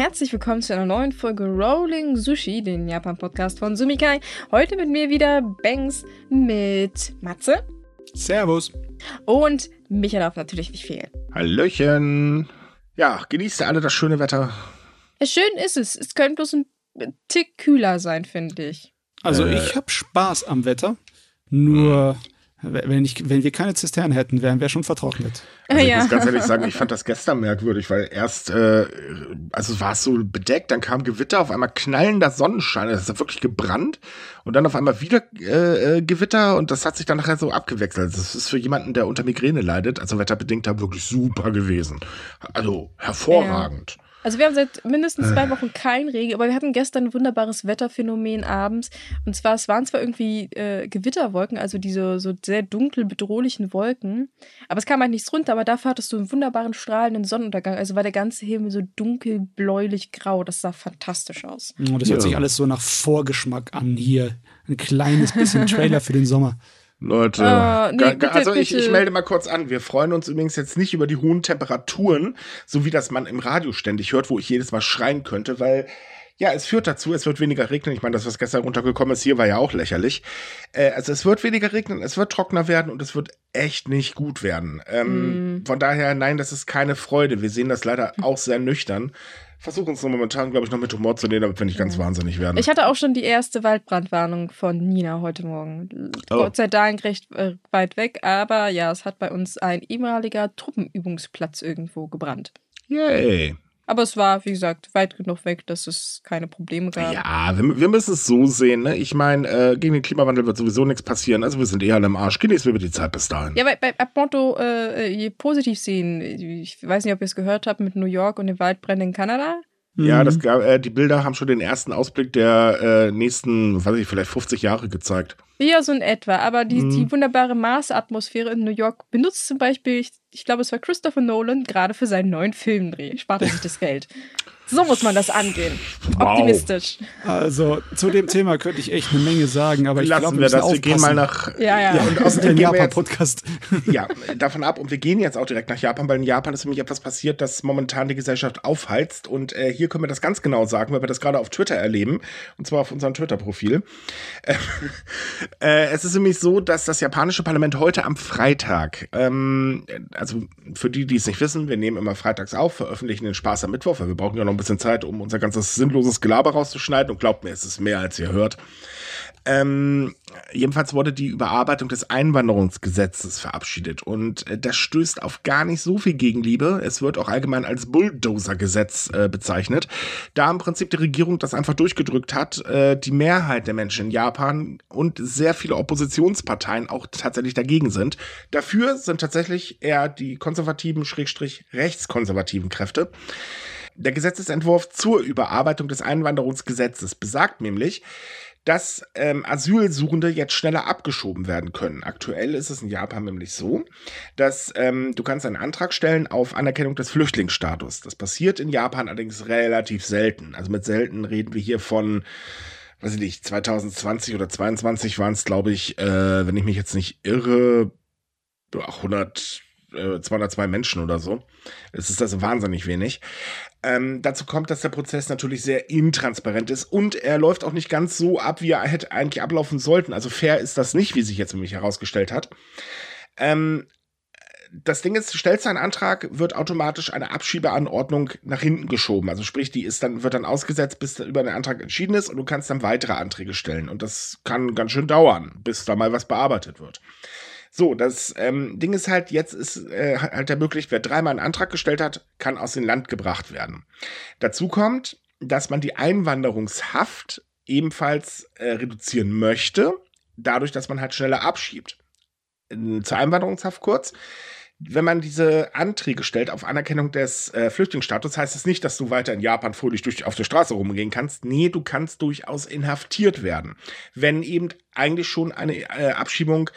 herzlich willkommen zu einer neuen Folge Rolling Sushi, den Japan-Podcast von Sumikai. Heute mit mir wieder Banks mit Matze. Servus. Und Michael darf natürlich nicht fehlen. Hallöchen. Ja, genießt ihr alle das schöne Wetter. Schön ist es. Es könnte bloß ein Tick kühler sein, finde ich. Also äh, ich habe Spaß am Wetter. Nur wenn, ich, wenn wir keine Zisternen hätten, wären wir schon vertrocknet. Also ich muss ganz ehrlich sagen, ich fand das gestern merkwürdig, weil erst, äh, also war es so bedeckt, dann kam Gewitter, auf einmal knallender Sonnenschein, es ist wirklich gebrannt und dann auf einmal wieder äh, äh, Gewitter und das hat sich dann nachher so abgewechselt. Das ist für jemanden, der unter Migräne leidet, also wetterbedingt, da wirklich super gewesen. Also hervorragend. Ja. Also wir haben seit mindestens zwei äh. Wochen kein Regen, aber wir hatten gestern ein wunderbares Wetterphänomen abends. Und zwar, es waren zwar irgendwie äh, Gewitterwolken, also diese so sehr dunkel bedrohlichen Wolken, aber es kam halt nichts runter, aber dafür hattest du einen wunderbaren strahlenden Sonnenuntergang. Also war der ganze Himmel so dunkel, bläulich, grau. Das sah fantastisch aus. Oh, das hört ja. sich alles so nach Vorgeschmack an hier. Ein kleines bisschen Trailer für den Sommer. Leute, uh, nee, bitte, also ich, ich, melde mal kurz an. Wir freuen uns übrigens jetzt nicht über die hohen Temperaturen, so wie das man im Radio ständig hört, wo ich jedes Mal schreien könnte, weil ja, es führt dazu, es wird weniger regnen. Ich meine, das, was gestern runtergekommen ist, hier war ja auch lächerlich. Äh, also es wird weniger regnen, es wird trockener werden und es wird echt nicht gut werden. Ähm, mm. Von daher, nein, das ist keine Freude. Wir sehen das leider auch sehr nüchtern versuchen es momentan, glaube ich, noch mit Humor zu nehmen, damit wir nicht ganz ja. wahnsinnig werden. Ich hatte auch schon die erste Waldbrandwarnung von Nina heute Morgen. Oh. Gott sei Dank recht äh, weit weg, aber ja, es hat bei uns ein ehemaliger Truppenübungsplatz irgendwo gebrannt. Yay. Aber es war, wie gesagt, weit genug weg, dass es keine Probleme gab. Ja, wir, wir müssen es so sehen. Ne? Ich meine, äh, gegen den Klimawandel wird sowieso nichts passieren. Also wir sind eher alle im Arsch. Genießen wir die Zeit bis dahin. Ja, bei, bei Motto äh, positiv sehen. Ich weiß nicht, ob ihr es gehört habt mit New York und den Waldbränden in Kanada. Ja, das, äh, die Bilder haben schon den ersten Ausblick der äh, nächsten, weiß ich, vielleicht 50 Jahre gezeigt. Ja, so in etwa. Aber die, mhm. die wunderbare Marsatmosphäre in New York benutzt zum Beispiel, ich, ich glaube, es war Christopher Nolan, gerade für seinen neuen Filmdreh. Spart er sich das Geld. So muss man das angehen. Optimistisch. Wow. Also zu dem Thema könnte ich echt eine Menge sagen, aber ich glaube, wir, wir das. Wir gehen mal nach ja, ja. ja und aus dem Japan-Podcast. Ja, davon ab und wir gehen jetzt auch direkt nach Japan, weil in Japan ist nämlich etwas passiert, das momentan die Gesellschaft aufheizt und äh, hier können wir das ganz genau sagen, weil wir das gerade auf Twitter erleben und zwar auf unserem Twitter-Profil. Äh, äh, es ist nämlich so, dass das japanische Parlament heute am Freitag, ähm, also für die, die es nicht wissen, wir nehmen immer freitags auf, veröffentlichen den Spaß am Mittwoch, weil wir brauchen ja noch ein bisschen Zeit, um unser ganzes sinnloses Gelaber rauszuschneiden. Und glaubt mir, es ist mehr, als ihr hört. Ähm, jedenfalls wurde die Überarbeitung des Einwanderungsgesetzes verabschiedet und äh, das stößt auf gar nicht so viel Gegenliebe. Es wird auch allgemein als Bulldozer-Gesetz äh, bezeichnet, da im Prinzip die Regierung das einfach durchgedrückt hat. Äh, die Mehrheit der Menschen in Japan und sehr viele Oppositionsparteien auch tatsächlich dagegen sind. Dafür sind tatsächlich eher die konservativen, schrägstrich rechtskonservativen Kräfte. Der Gesetzesentwurf zur Überarbeitung des Einwanderungsgesetzes besagt nämlich, dass ähm, Asylsuchende jetzt schneller abgeschoben werden können. Aktuell ist es in Japan nämlich so, dass ähm, du kannst einen Antrag stellen auf Anerkennung des Flüchtlingsstatus. Das passiert in Japan allerdings relativ selten. Also mit selten reden wir hier von weiß ich nicht, 2020 oder 2022 waren es, glaube ich, äh, wenn ich mich jetzt nicht irre, 100 202 äh, Menschen oder so. Es ist also wahnsinnig wenig. Ähm, dazu kommt, dass der Prozess natürlich sehr intransparent ist und er läuft auch nicht ganz so ab, wie er hätte eigentlich ablaufen sollten. Also fair ist das nicht, wie sich jetzt nämlich herausgestellt hat. Ähm, das Ding ist, stellst du einen Antrag, wird automatisch eine Abschiebeanordnung nach hinten geschoben. Also sprich, die ist dann, wird dann ausgesetzt, bis über den Antrag entschieden ist und du kannst dann weitere Anträge stellen. Und das kann ganz schön dauern, bis da mal was bearbeitet wird. So, das ähm, Ding ist halt, jetzt ist äh, halt der möglich, wer dreimal einen Antrag gestellt hat, kann aus dem Land gebracht werden. Dazu kommt, dass man die Einwanderungshaft ebenfalls äh, reduzieren möchte, dadurch, dass man halt schneller abschiebt. Zur Einwanderungshaft kurz. Wenn man diese Anträge stellt auf Anerkennung des äh, Flüchtlingsstatus, heißt es nicht, dass du weiter in Japan fröhlich durch, auf der Straße rumgehen kannst. Nee, du kannst durchaus inhaftiert werden. Wenn eben eigentlich schon eine äh, Abschiebung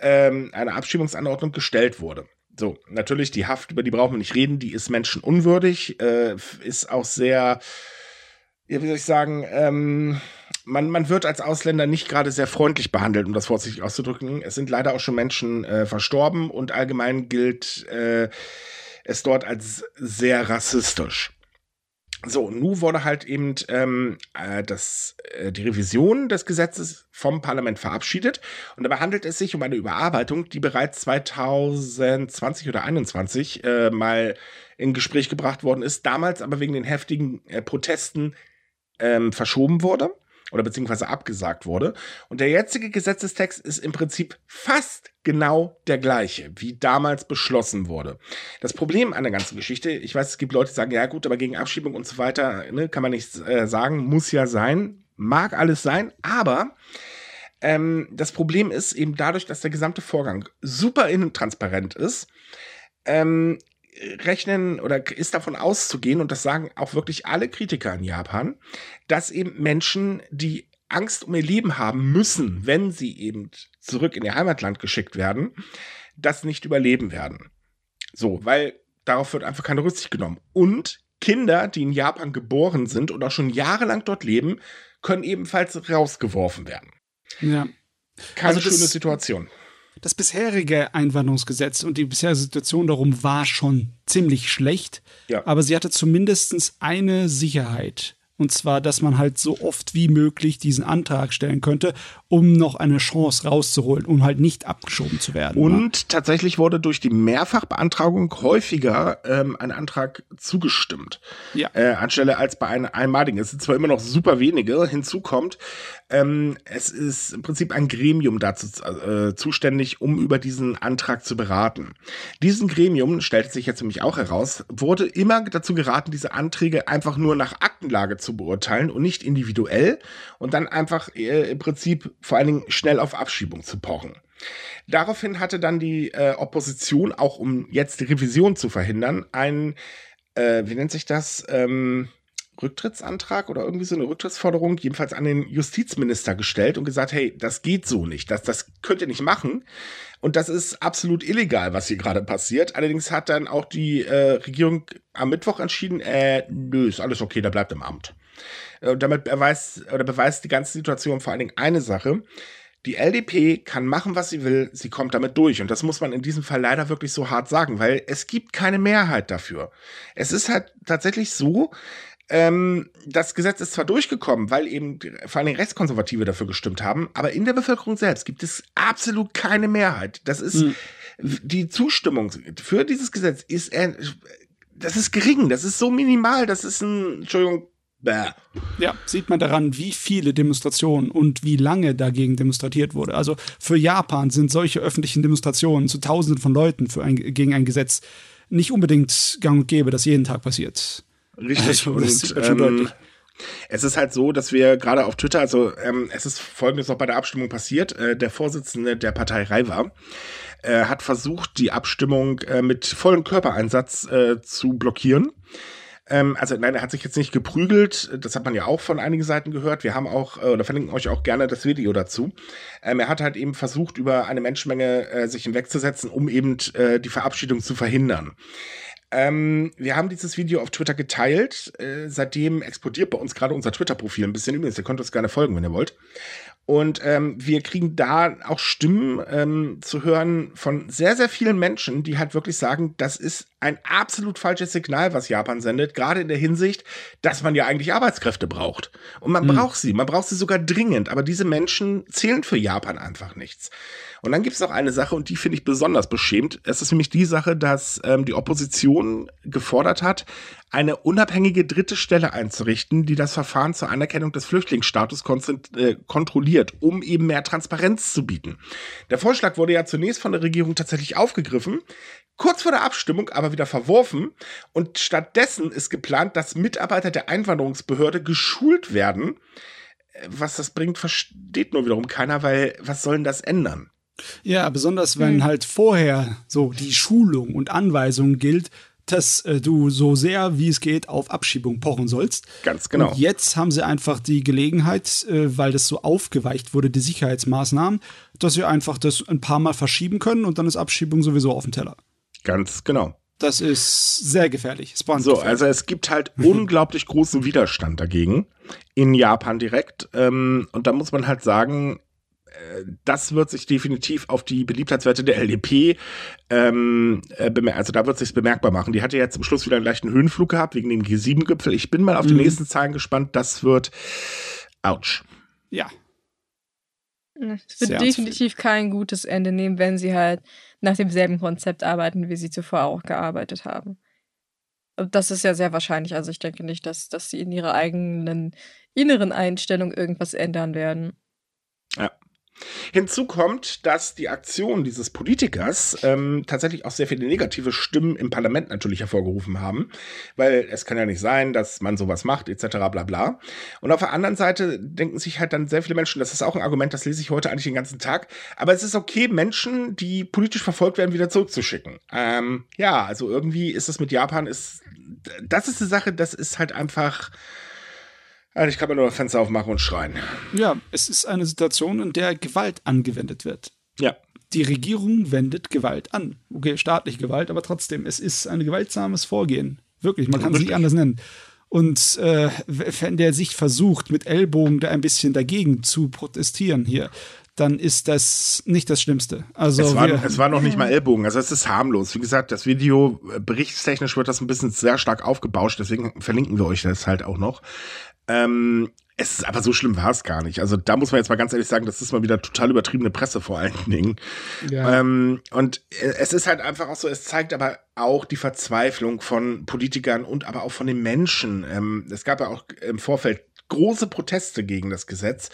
ähm, eine Abschiebungsanordnung gestellt wurde. So, natürlich, die Haft, über die brauchen wir nicht reden, die ist menschenunwürdig, äh, ist auch sehr, wie soll ich sagen, ähm, man, man wird als Ausländer nicht gerade sehr freundlich behandelt, um das vorsichtig auszudrücken. Es sind leider auch schon Menschen äh, verstorben und allgemein gilt äh, es dort als sehr rassistisch. So, nun wurde halt eben ähm, äh, das, äh, die Revision des Gesetzes vom Parlament verabschiedet. Und dabei handelt es sich um eine Überarbeitung, die bereits 2020 oder 2021 äh, mal in Gespräch gebracht worden ist, damals aber wegen den heftigen äh, Protesten ähm, verschoben wurde oder beziehungsweise abgesagt wurde. Und der jetzige Gesetzestext ist im Prinzip fast genau der gleiche, wie damals beschlossen wurde. Das Problem an der ganzen Geschichte, ich weiß, es gibt Leute, die sagen, ja gut, aber gegen Abschiebung und so weiter ne, kann man nichts äh, sagen, muss ja sein, mag alles sein, aber ähm, das Problem ist eben dadurch, dass der gesamte Vorgang super intransparent ist, ähm, rechnen oder ist davon auszugehen, und das sagen auch wirklich alle Kritiker in Japan, dass eben Menschen, die Angst um ihr Leben haben müssen, wenn sie eben zurück in ihr Heimatland geschickt werden, das nicht überleben werden. So, weil darauf wird einfach keine Rücksicht genommen. Und Kinder, die in Japan geboren sind und auch schon jahrelang dort leben, können ebenfalls rausgeworfen werden. Ja. Keine also schöne Situation das bisherige Einwanderungsgesetz und die bisherige Situation darum war schon ziemlich schlecht. Ja. Aber sie hatte zumindest eine Sicherheit. Und zwar, dass man halt so oft wie möglich diesen Antrag stellen könnte, um noch eine Chance rauszuholen, um halt nicht abgeschoben zu werden. Und ne? tatsächlich wurde durch die Mehrfachbeantragung häufiger ähm, ein Antrag zugestimmt. Ja. Äh, anstelle als bei einem einmaligen. Es sind zwar immer noch super wenige, hinzu kommt, ähm, es ist im Prinzip ein Gremium dazu äh, zuständig, um über diesen Antrag zu beraten. Diesen Gremium, stellt sich jetzt nämlich auch heraus, wurde immer dazu geraten, diese Anträge einfach nur nach Aktenlage zu beurteilen und nicht individuell und dann einfach äh, im Prinzip vor allen Dingen schnell auf Abschiebung zu pochen. Daraufhin hatte dann die äh, Opposition, auch um jetzt die Revision zu verhindern, ein, äh, wie nennt sich das, ähm, Rücktrittsantrag oder irgendwie so eine Rücktrittsforderung, jedenfalls an den Justizminister gestellt und gesagt, hey, das geht so nicht, das, das könnt ihr nicht machen. Und das ist absolut illegal, was hier gerade passiert. Allerdings hat dann auch die äh, Regierung am Mittwoch entschieden, äh, nö, ist alles okay, der bleibt im Amt. Äh, und damit beweist oder beweist die ganze Situation vor allen Dingen eine Sache. Die LDP kann machen, was sie will, sie kommt damit durch. Und das muss man in diesem Fall leider wirklich so hart sagen, weil es gibt keine Mehrheit dafür. Es ist halt tatsächlich so, ähm, das Gesetz ist zwar durchgekommen, weil eben vor allem Rechtskonservative dafür gestimmt haben, aber in der Bevölkerung selbst gibt es absolut keine Mehrheit. Das ist hm. die Zustimmung für dieses Gesetz ist äh, das ist gering, das ist so minimal, das ist ein Entschuldigung Bäh. Ja, sieht man daran, wie viele Demonstrationen und wie lange dagegen demonstriert wurde. Also für Japan sind solche öffentlichen Demonstrationen zu Tausenden von Leuten ein, gegen ein Gesetz nicht unbedingt gang und gäbe, das jeden Tag passiert. Richtig. Also, und, ähm, es ist halt so, dass wir gerade auf Twitter, also ähm, es ist folgendes noch bei der Abstimmung passiert. Äh, der Vorsitzende der Partei Raiva äh, hat versucht, die Abstimmung äh, mit vollem Körpereinsatz äh, zu blockieren. Ähm, also nein, er hat sich jetzt nicht geprügelt. Das hat man ja auch von einigen Seiten gehört. Wir haben auch, äh, oder verlinken euch auch gerne das Video dazu. Ähm, er hat halt eben versucht, über eine Menschenmenge äh, sich hinwegzusetzen, um eben die Verabschiedung zu verhindern. Ähm, wir haben dieses Video auf Twitter geteilt. Äh, seitdem explodiert bei uns gerade unser Twitter-Profil ein bisschen. Übrigens, ihr könnt uns gerne folgen, wenn ihr wollt. Und ähm, wir kriegen da auch Stimmen ähm, zu hören von sehr, sehr vielen Menschen, die halt wirklich sagen, das ist ein absolut falsches Signal, was Japan sendet, gerade in der Hinsicht, dass man ja eigentlich Arbeitskräfte braucht. Und man mhm. braucht sie, man braucht sie sogar dringend, aber diese Menschen zählen für Japan einfach nichts. Und dann gibt es noch eine Sache, und die finde ich besonders beschämt. Es ist nämlich die Sache, dass ähm, die Opposition gefordert hat, eine unabhängige dritte Stelle einzurichten, die das Verfahren zur Anerkennung des Flüchtlingsstatus äh, kontrolliert, um eben mehr Transparenz zu bieten. Der Vorschlag wurde ja zunächst von der Regierung tatsächlich aufgegriffen, kurz vor der Abstimmung aber wieder verworfen und stattdessen ist geplant, dass Mitarbeiter der Einwanderungsbehörde geschult werden. Äh, was das bringt, versteht nur wiederum keiner, weil was soll denn das ändern? Ja, besonders wenn hm. halt vorher so die Schulung und Anweisung gilt, dass äh, du so sehr wie es geht auf Abschiebung pochen sollst. Ganz genau. Und jetzt haben sie einfach die Gelegenheit, äh, weil das so aufgeweicht wurde, die Sicherheitsmaßnahmen, dass sie einfach das ein paar Mal verschieben können und dann ist Abschiebung sowieso auf dem Teller. Ganz genau. Das ist sehr gefährlich. so, gefährlich. also es gibt halt unglaublich großen Widerstand dagegen in Japan direkt. Ähm, und da muss man halt sagen, das wird sich definitiv auf die Beliebtheitswerte der LDP, ähm, äh, also da wird sich bemerkbar machen. Die hatte jetzt zum Schluss wieder einen leichten Höhenflug gehabt wegen dem G7-Gipfel. Ich bin mal auf mhm. die nächsten Zahlen gespannt. Das wird, ouch. Ja. Es wird Sehr definitiv kein gutes Ende nehmen, wenn sie halt nach demselben Konzept arbeiten, wie sie zuvor auch gearbeitet haben. Das ist ja sehr wahrscheinlich. Also ich denke nicht, dass, dass sie in ihrer eigenen inneren Einstellung irgendwas ändern werden. Ja. Hinzu kommt, dass die Aktion dieses Politikers ähm, tatsächlich auch sehr viele negative Stimmen im Parlament natürlich hervorgerufen haben, weil es kann ja nicht sein, dass man sowas macht, etc. bla bla. Und auf der anderen Seite denken sich halt dann sehr viele Menschen, das ist auch ein Argument, das lese ich heute eigentlich den ganzen Tag, aber es ist okay, Menschen, die politisch verfolgt werden, wieder zurückzuschicken. Ähm, ja, also irgendwie ist es mit Japan, ist, das ist eine Sache, das ist halt einfach eigentlich kann man nur Fenster aufmachen und schreien. Ja, es ist eine Situation, in der Gewalt angewendet wird. Ja. Die Regierung wendet Gewalt an. Okay, staatliche Gewalt, aber trotzdem, es ist ein gewaltsames Vorgehen. Wirklich, man kann es nicht anders nennen. Und äh, wenn der sich versucht, mit Ellbogen da ein bisschen dagegen zu protestieren hier, dann ist das nicht das Schlimmste. Also es, war, es war noch nicht mal Ellbogen, also es ist harmlos. Wie gesagt, das Video äh, berichtstechnisch wird das ein bisschen sehr stark aufgebauscht, deswegen verlinken wir euch das halt auch noch. Ähm, es ist aber so schlimm war es gar nicht. Also da muss man jetzt mal ganz ehrlich sagen, das ist mal wieder total übertriebene Presse vor allen Dingen. Ja. Ähm, und es ist halt einfach auch so, es zeigt aber auch die Verzweiflung von Politikern und aber auch von den Menschen. Ähm, es gab ja auch im Vorfeld große Proteste gegen das Gesetz.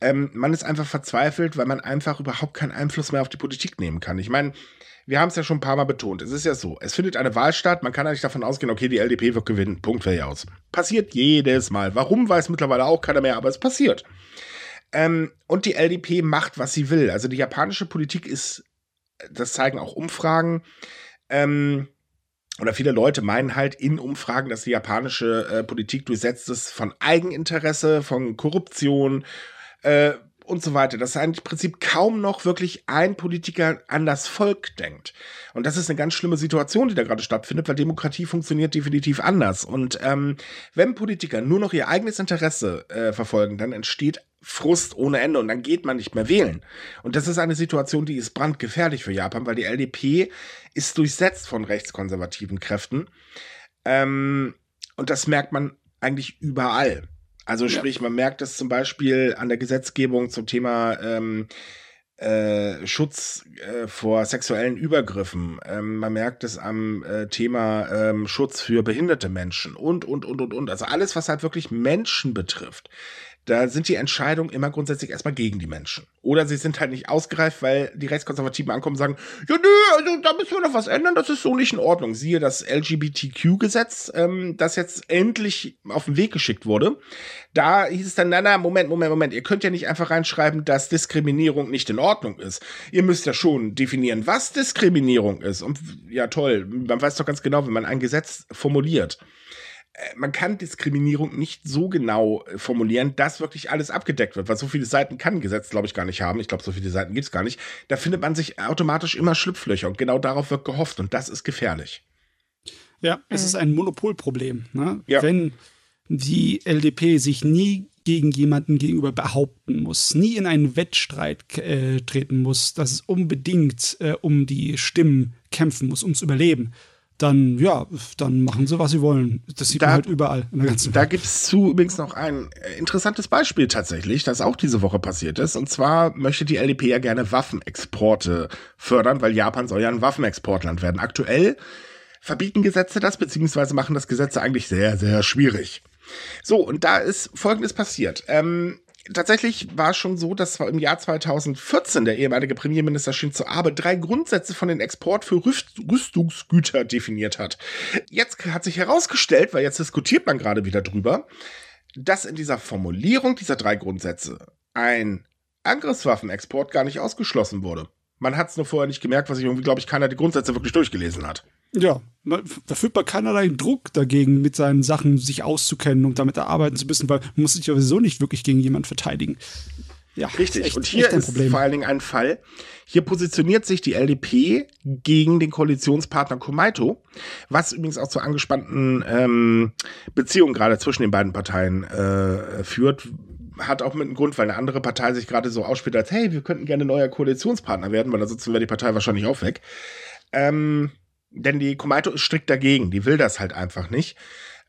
Ähm, man ist einfach verzweifelt, weil man einfach überhaupt keinen Einfluss mehr auf die Politik nehmen kann. Ich meine, wir haben es ja schon ein paar Mal betont. Es ist ja so, es findet eine Wahl statt, man kann eigentlich davon ausgehen, okay, die LDP wird gewinnen. Punkt, fertig aus. Passiert jedes Mal. Warum weiß mittlerweile auch keiner mehr, aber es passiert. Ähm, und die LDP macht, was sie will. Also die japanische Politik ist, das zeigen auch Umfragen, ähm, oder viele Leute meinen halt in Umfragen, dass die japanische äh, Politik durchsetzt ist von Eigeninteresse, von Korruption, äh, und so weiter, dass im Prinzip kaum noch wirklich ein Politiker an das Volk denkt. Und das ist eine ganz schlimme Situation, die da gerade stattfindet, weil Demokratie funktioniert definitiv anders. Und ähm, wenn Politiker nur noch ihr eigenes Interesse äh, verfolgen, dann entsteht Frust ohne Ende und dann geht man nicht mehr wählen. Und das ist eine Situation, die ist brandgefährlich für Japan, weil die LDP ist durchsetzt von rechtskonservativen Kräften. Ähm, und das merkt man eigentlich überall. Also sprich, ja. man merkt es zum Beispiel an der Gesetzgebung zum Thema ähm, äh, Schutz äh, vor sexuellen Übergriffen. Ähm, man merkt es am äh, Thema ähm, Schutz für behinderte Menschen und, und, und, und, und. Also alles, was halt wirklich Menschen betrifft da sind die Entscheidungen immer grundsätzlich erstmal gegen die Menschen. Oder sie sind halt nicht ausgereift, weil die Rechtskonservativen ankommen und sagen, ja, nö, also da müssen wir noch was ändern, das ist so nicht in Ordnung. Siehe das LGBTQ-Gesetz, ähm, das jetzt endlich auf den Weg geschickt wurde. Da hieß es dann, na, na, Moment, Moment, Moment, ihr könnt ja nicht einfach reinschreiben, dass Diskriminierung nicht in Ordnung ist. Ihr müsst ja schon definieren, was Diskriminierung ist. Und ja, toll, man weiß doch ganz genau, wenn man ein Gesetz formuliert man kann Diskriminierung nicht so genau äh, formulieren, dass wirklich alles abgedeckt wird, weil so viele Seiten kann ein Gesetz, glaube ich, gar nicht haben. Ich glaube, so viele Seiten gibt es gar nicht. Da findet man sich automatisch immer Schlupflöcher und genau darauf wird gehofft und das ist gefährlich. Ja, es mhm. ist ein Monopolproblem. Ne? Ja. Wenn die LDP sich nie gegen jemanden gegenüber behaupten muss, nie in einen Wettstreit äh, treten muss, dass es unbedingt äh, um die Stimmen kämpfen muss, ums Überleben, dann ja, dann machen sie, was sie wollen. Das sieht da, man halt überall in der ganzen Welt. Da gibt es zu übrigens noch ein interessantes Beispiel tatsächlich, das auch diese Woche passiert ist. Und zwar möchte die LDP ja gerne Waffenexporte fördern, weil Japan soll ja ein Waffenexportland werden. Aktuell verbieten Gesetze das, beziehungsweise machen das Gesetze eigentlich sehr, sehr schwierig. So, und da ist Folgendes passiert. Ähm, tatsächlich war es schon so, dass im Jahr 2014 der ehemalige Premierminister Shinzo Abe drei Grundsätze von den Export für Rüstungsgüter definiert hat. Jetzt hat sich herausgestellt, weil jetzt diskutiert man gerade wieder drüber, dass in dieser Formulierung dieser drei Grundsätze ein Angriffswaffenexport gar nicht ausgeschlossen wurde. Man hat es nur vorher nicht gemerkt, was ich irgendwie, glaube ich, keiner die Grundsätze wirklich durchgelesen hat. Ja, da fühlt man keinerlei Druck dagegen, mit seinen Sachen sich auszukennen und damit erarbeiten zu müssen, weil man muss sich ja sowieso nicht wirklich gegen jemanden verteidigen. Ja, richtig. Echt, und hier ist Problem. vor allen Dingen ein Fall. Hier positioniert sich die LDP gegen den Koalitionspartner Komaito, was übrigens auch zur angespannten ähm, Beziehung gerade zwischen den beiden Parteien äh, führt, hat auch mit einem Grund, weil eine andere Partei sich gerade so ausspielt, als hey, wir könnten gerne neuer Koalitionspartner werden, weil ansonsten wäre die Partei wahrscheinlich auch weg. Ähm, denn die Komaito ist strikt dagegen, die will das halt einfach nicht.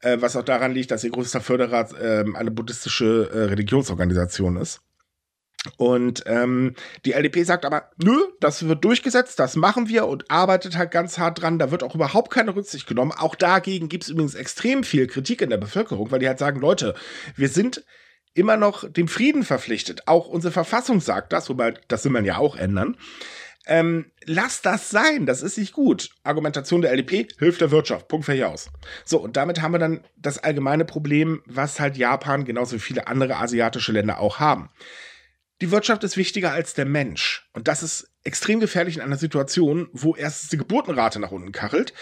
Äh, was auch daran liegt, dass ihr größter Förderer äh, eine buddhistische äh, Religionsorganisation ist. Und ähm, die LDP sagt aber, nö, das wird durchgesetzt, das machen wir und arbeitet halt ganz hart dran. Da wird auch überhaupt keine Rücksicht genommen. Auch dagegen gibt es übrigens extrem viel Kritik in der Bevölkerung, weil die halt sagen, Leute, wir sind immer noch dem Frieden verpflichtet. Auch unsere Verfassung sagt das, wobei das will man ja auch ändern. Ähm, lass das sein, das ist nicht gut. Argumentation der LDP hilft der Wirtschaft. Punkt fertig aus. So, und damit haben wir dann das allgemeine Problem, was halt Japan genauso wie viele andere asiatische Länder auch haben. Die Wirtschaft ist wichtiger als der Mensch. Und das ist extrem gefährlich in einer Situation, wo erstens die Geburtenrate nach unten kachelt,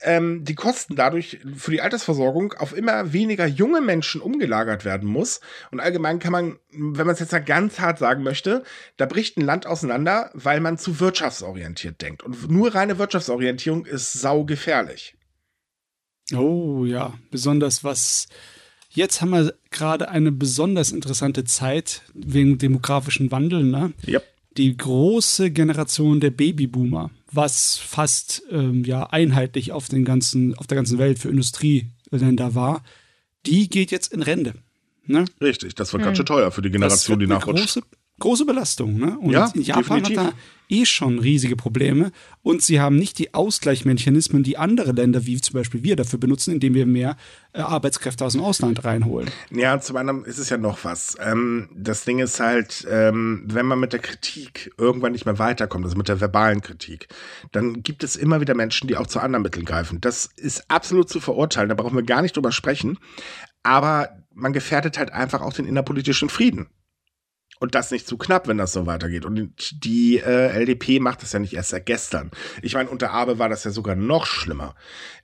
ähm, die Kosten dadurch für die Altersversorgung auf immer weniger junge Menschen umgelagert werden muss. Und allgemein kann man, wenn man es jetzt mal ganz hart sagen möchte, da bricht ein Land auseinander, weil man zu wirtschaftsorientiert denkt. Und nur reine Wirtschaftsorientierung ist saugefährlich. Oh ja, besonders was Jetzt haben wir gerade eine besonders interessante Zeit wegen demografischen Wandel. Ne? Yep. Die große Generation der Babyboomer, was fast ähm, ja einheitlich auf den ganzen, auf der ganzen Welt für Industrieländer war, die geht jetzt in Rente. Ne? Richtig, das wird hm. ganz schön teuer für die Generation, die nachrutscht. Große, große Belastung. Ne? Und ja, Japan definitiv. hat da eh schon riesige Probleme und sie haben nicht die Ausgleichsmechanismen, die andere Länder, wie zum Beispiel wir, dafür benutzen, indem wir mehr äh, Arbeitskräfte aus dem Ausland reinholen. Ja, zum anderen ist es ja noch was. Ähm, das Ding ist halt, ähm, wenn man mit der Kritik irgendwann nicht mehr weiterkommt, also mit der verbalen Kritik, dann gibt es immer wieder Menschen, die auch zu anderen Mitteln greifen. Das ist absolut zu verurteilen, da brauchen wir gar nicht drüber sprechen. Aber man gefährdet halt einfach auch den innerpolitischen Frieden. Und das nicht zu knapp, wenn das so weitergeht. Und die äh, LDP macht das ja nicht erst seit gestern. Ich meine, unter Abe war das ja sogar noch schlimmer.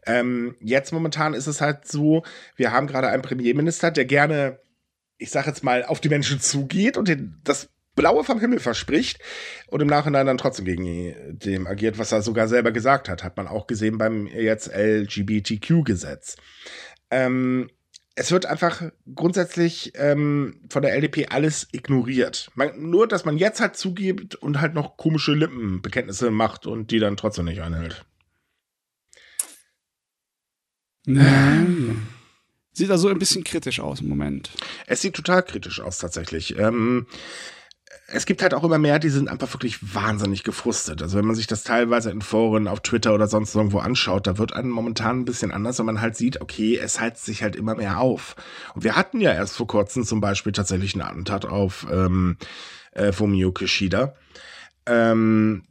Ähm, jetzt momentan ist es halt so, wir haben gerade einen Premierminister, der gerne, ich sag jetzt mal, auf die Menschen zugeht und den, das Blaue vom Himmel verspricht und im Nachhinein dann trotzdem gegen dem agiert, was er sogar selber gesagt hat. Hat man auch gesehen beim jetzt LGBTQ-Gesetz. Ähm, es wird einfach grundsätzlich ähm, von der LDP alles ignoriert. Man, nur, dass man jetzt halt zugibt und halt noch komische Lippenbekenntnisse macht und die dann trotzdem nicht einhält. Ja. Sieht also ein bisschen kritisch aus im Moment. Es sieht total kritisch aus, tatsächlich. Ähm, es gibt halt auch immer mehr, die sind einfach wirklich wahnsinnig gefrustet. Also wenn man sich das teilweise in Foren auf Twitter oder sonst irgendwo anschaut, da wird einem momentan ein bisschen anders, wenn man halt sieht, okay, es heizt sich halt immer mehr auf. Und wir hatten ja erst vor kurzem zum Beispiel tatsächlich einen Attentat auf ähm, äh, Fumio Kishida. Ähm,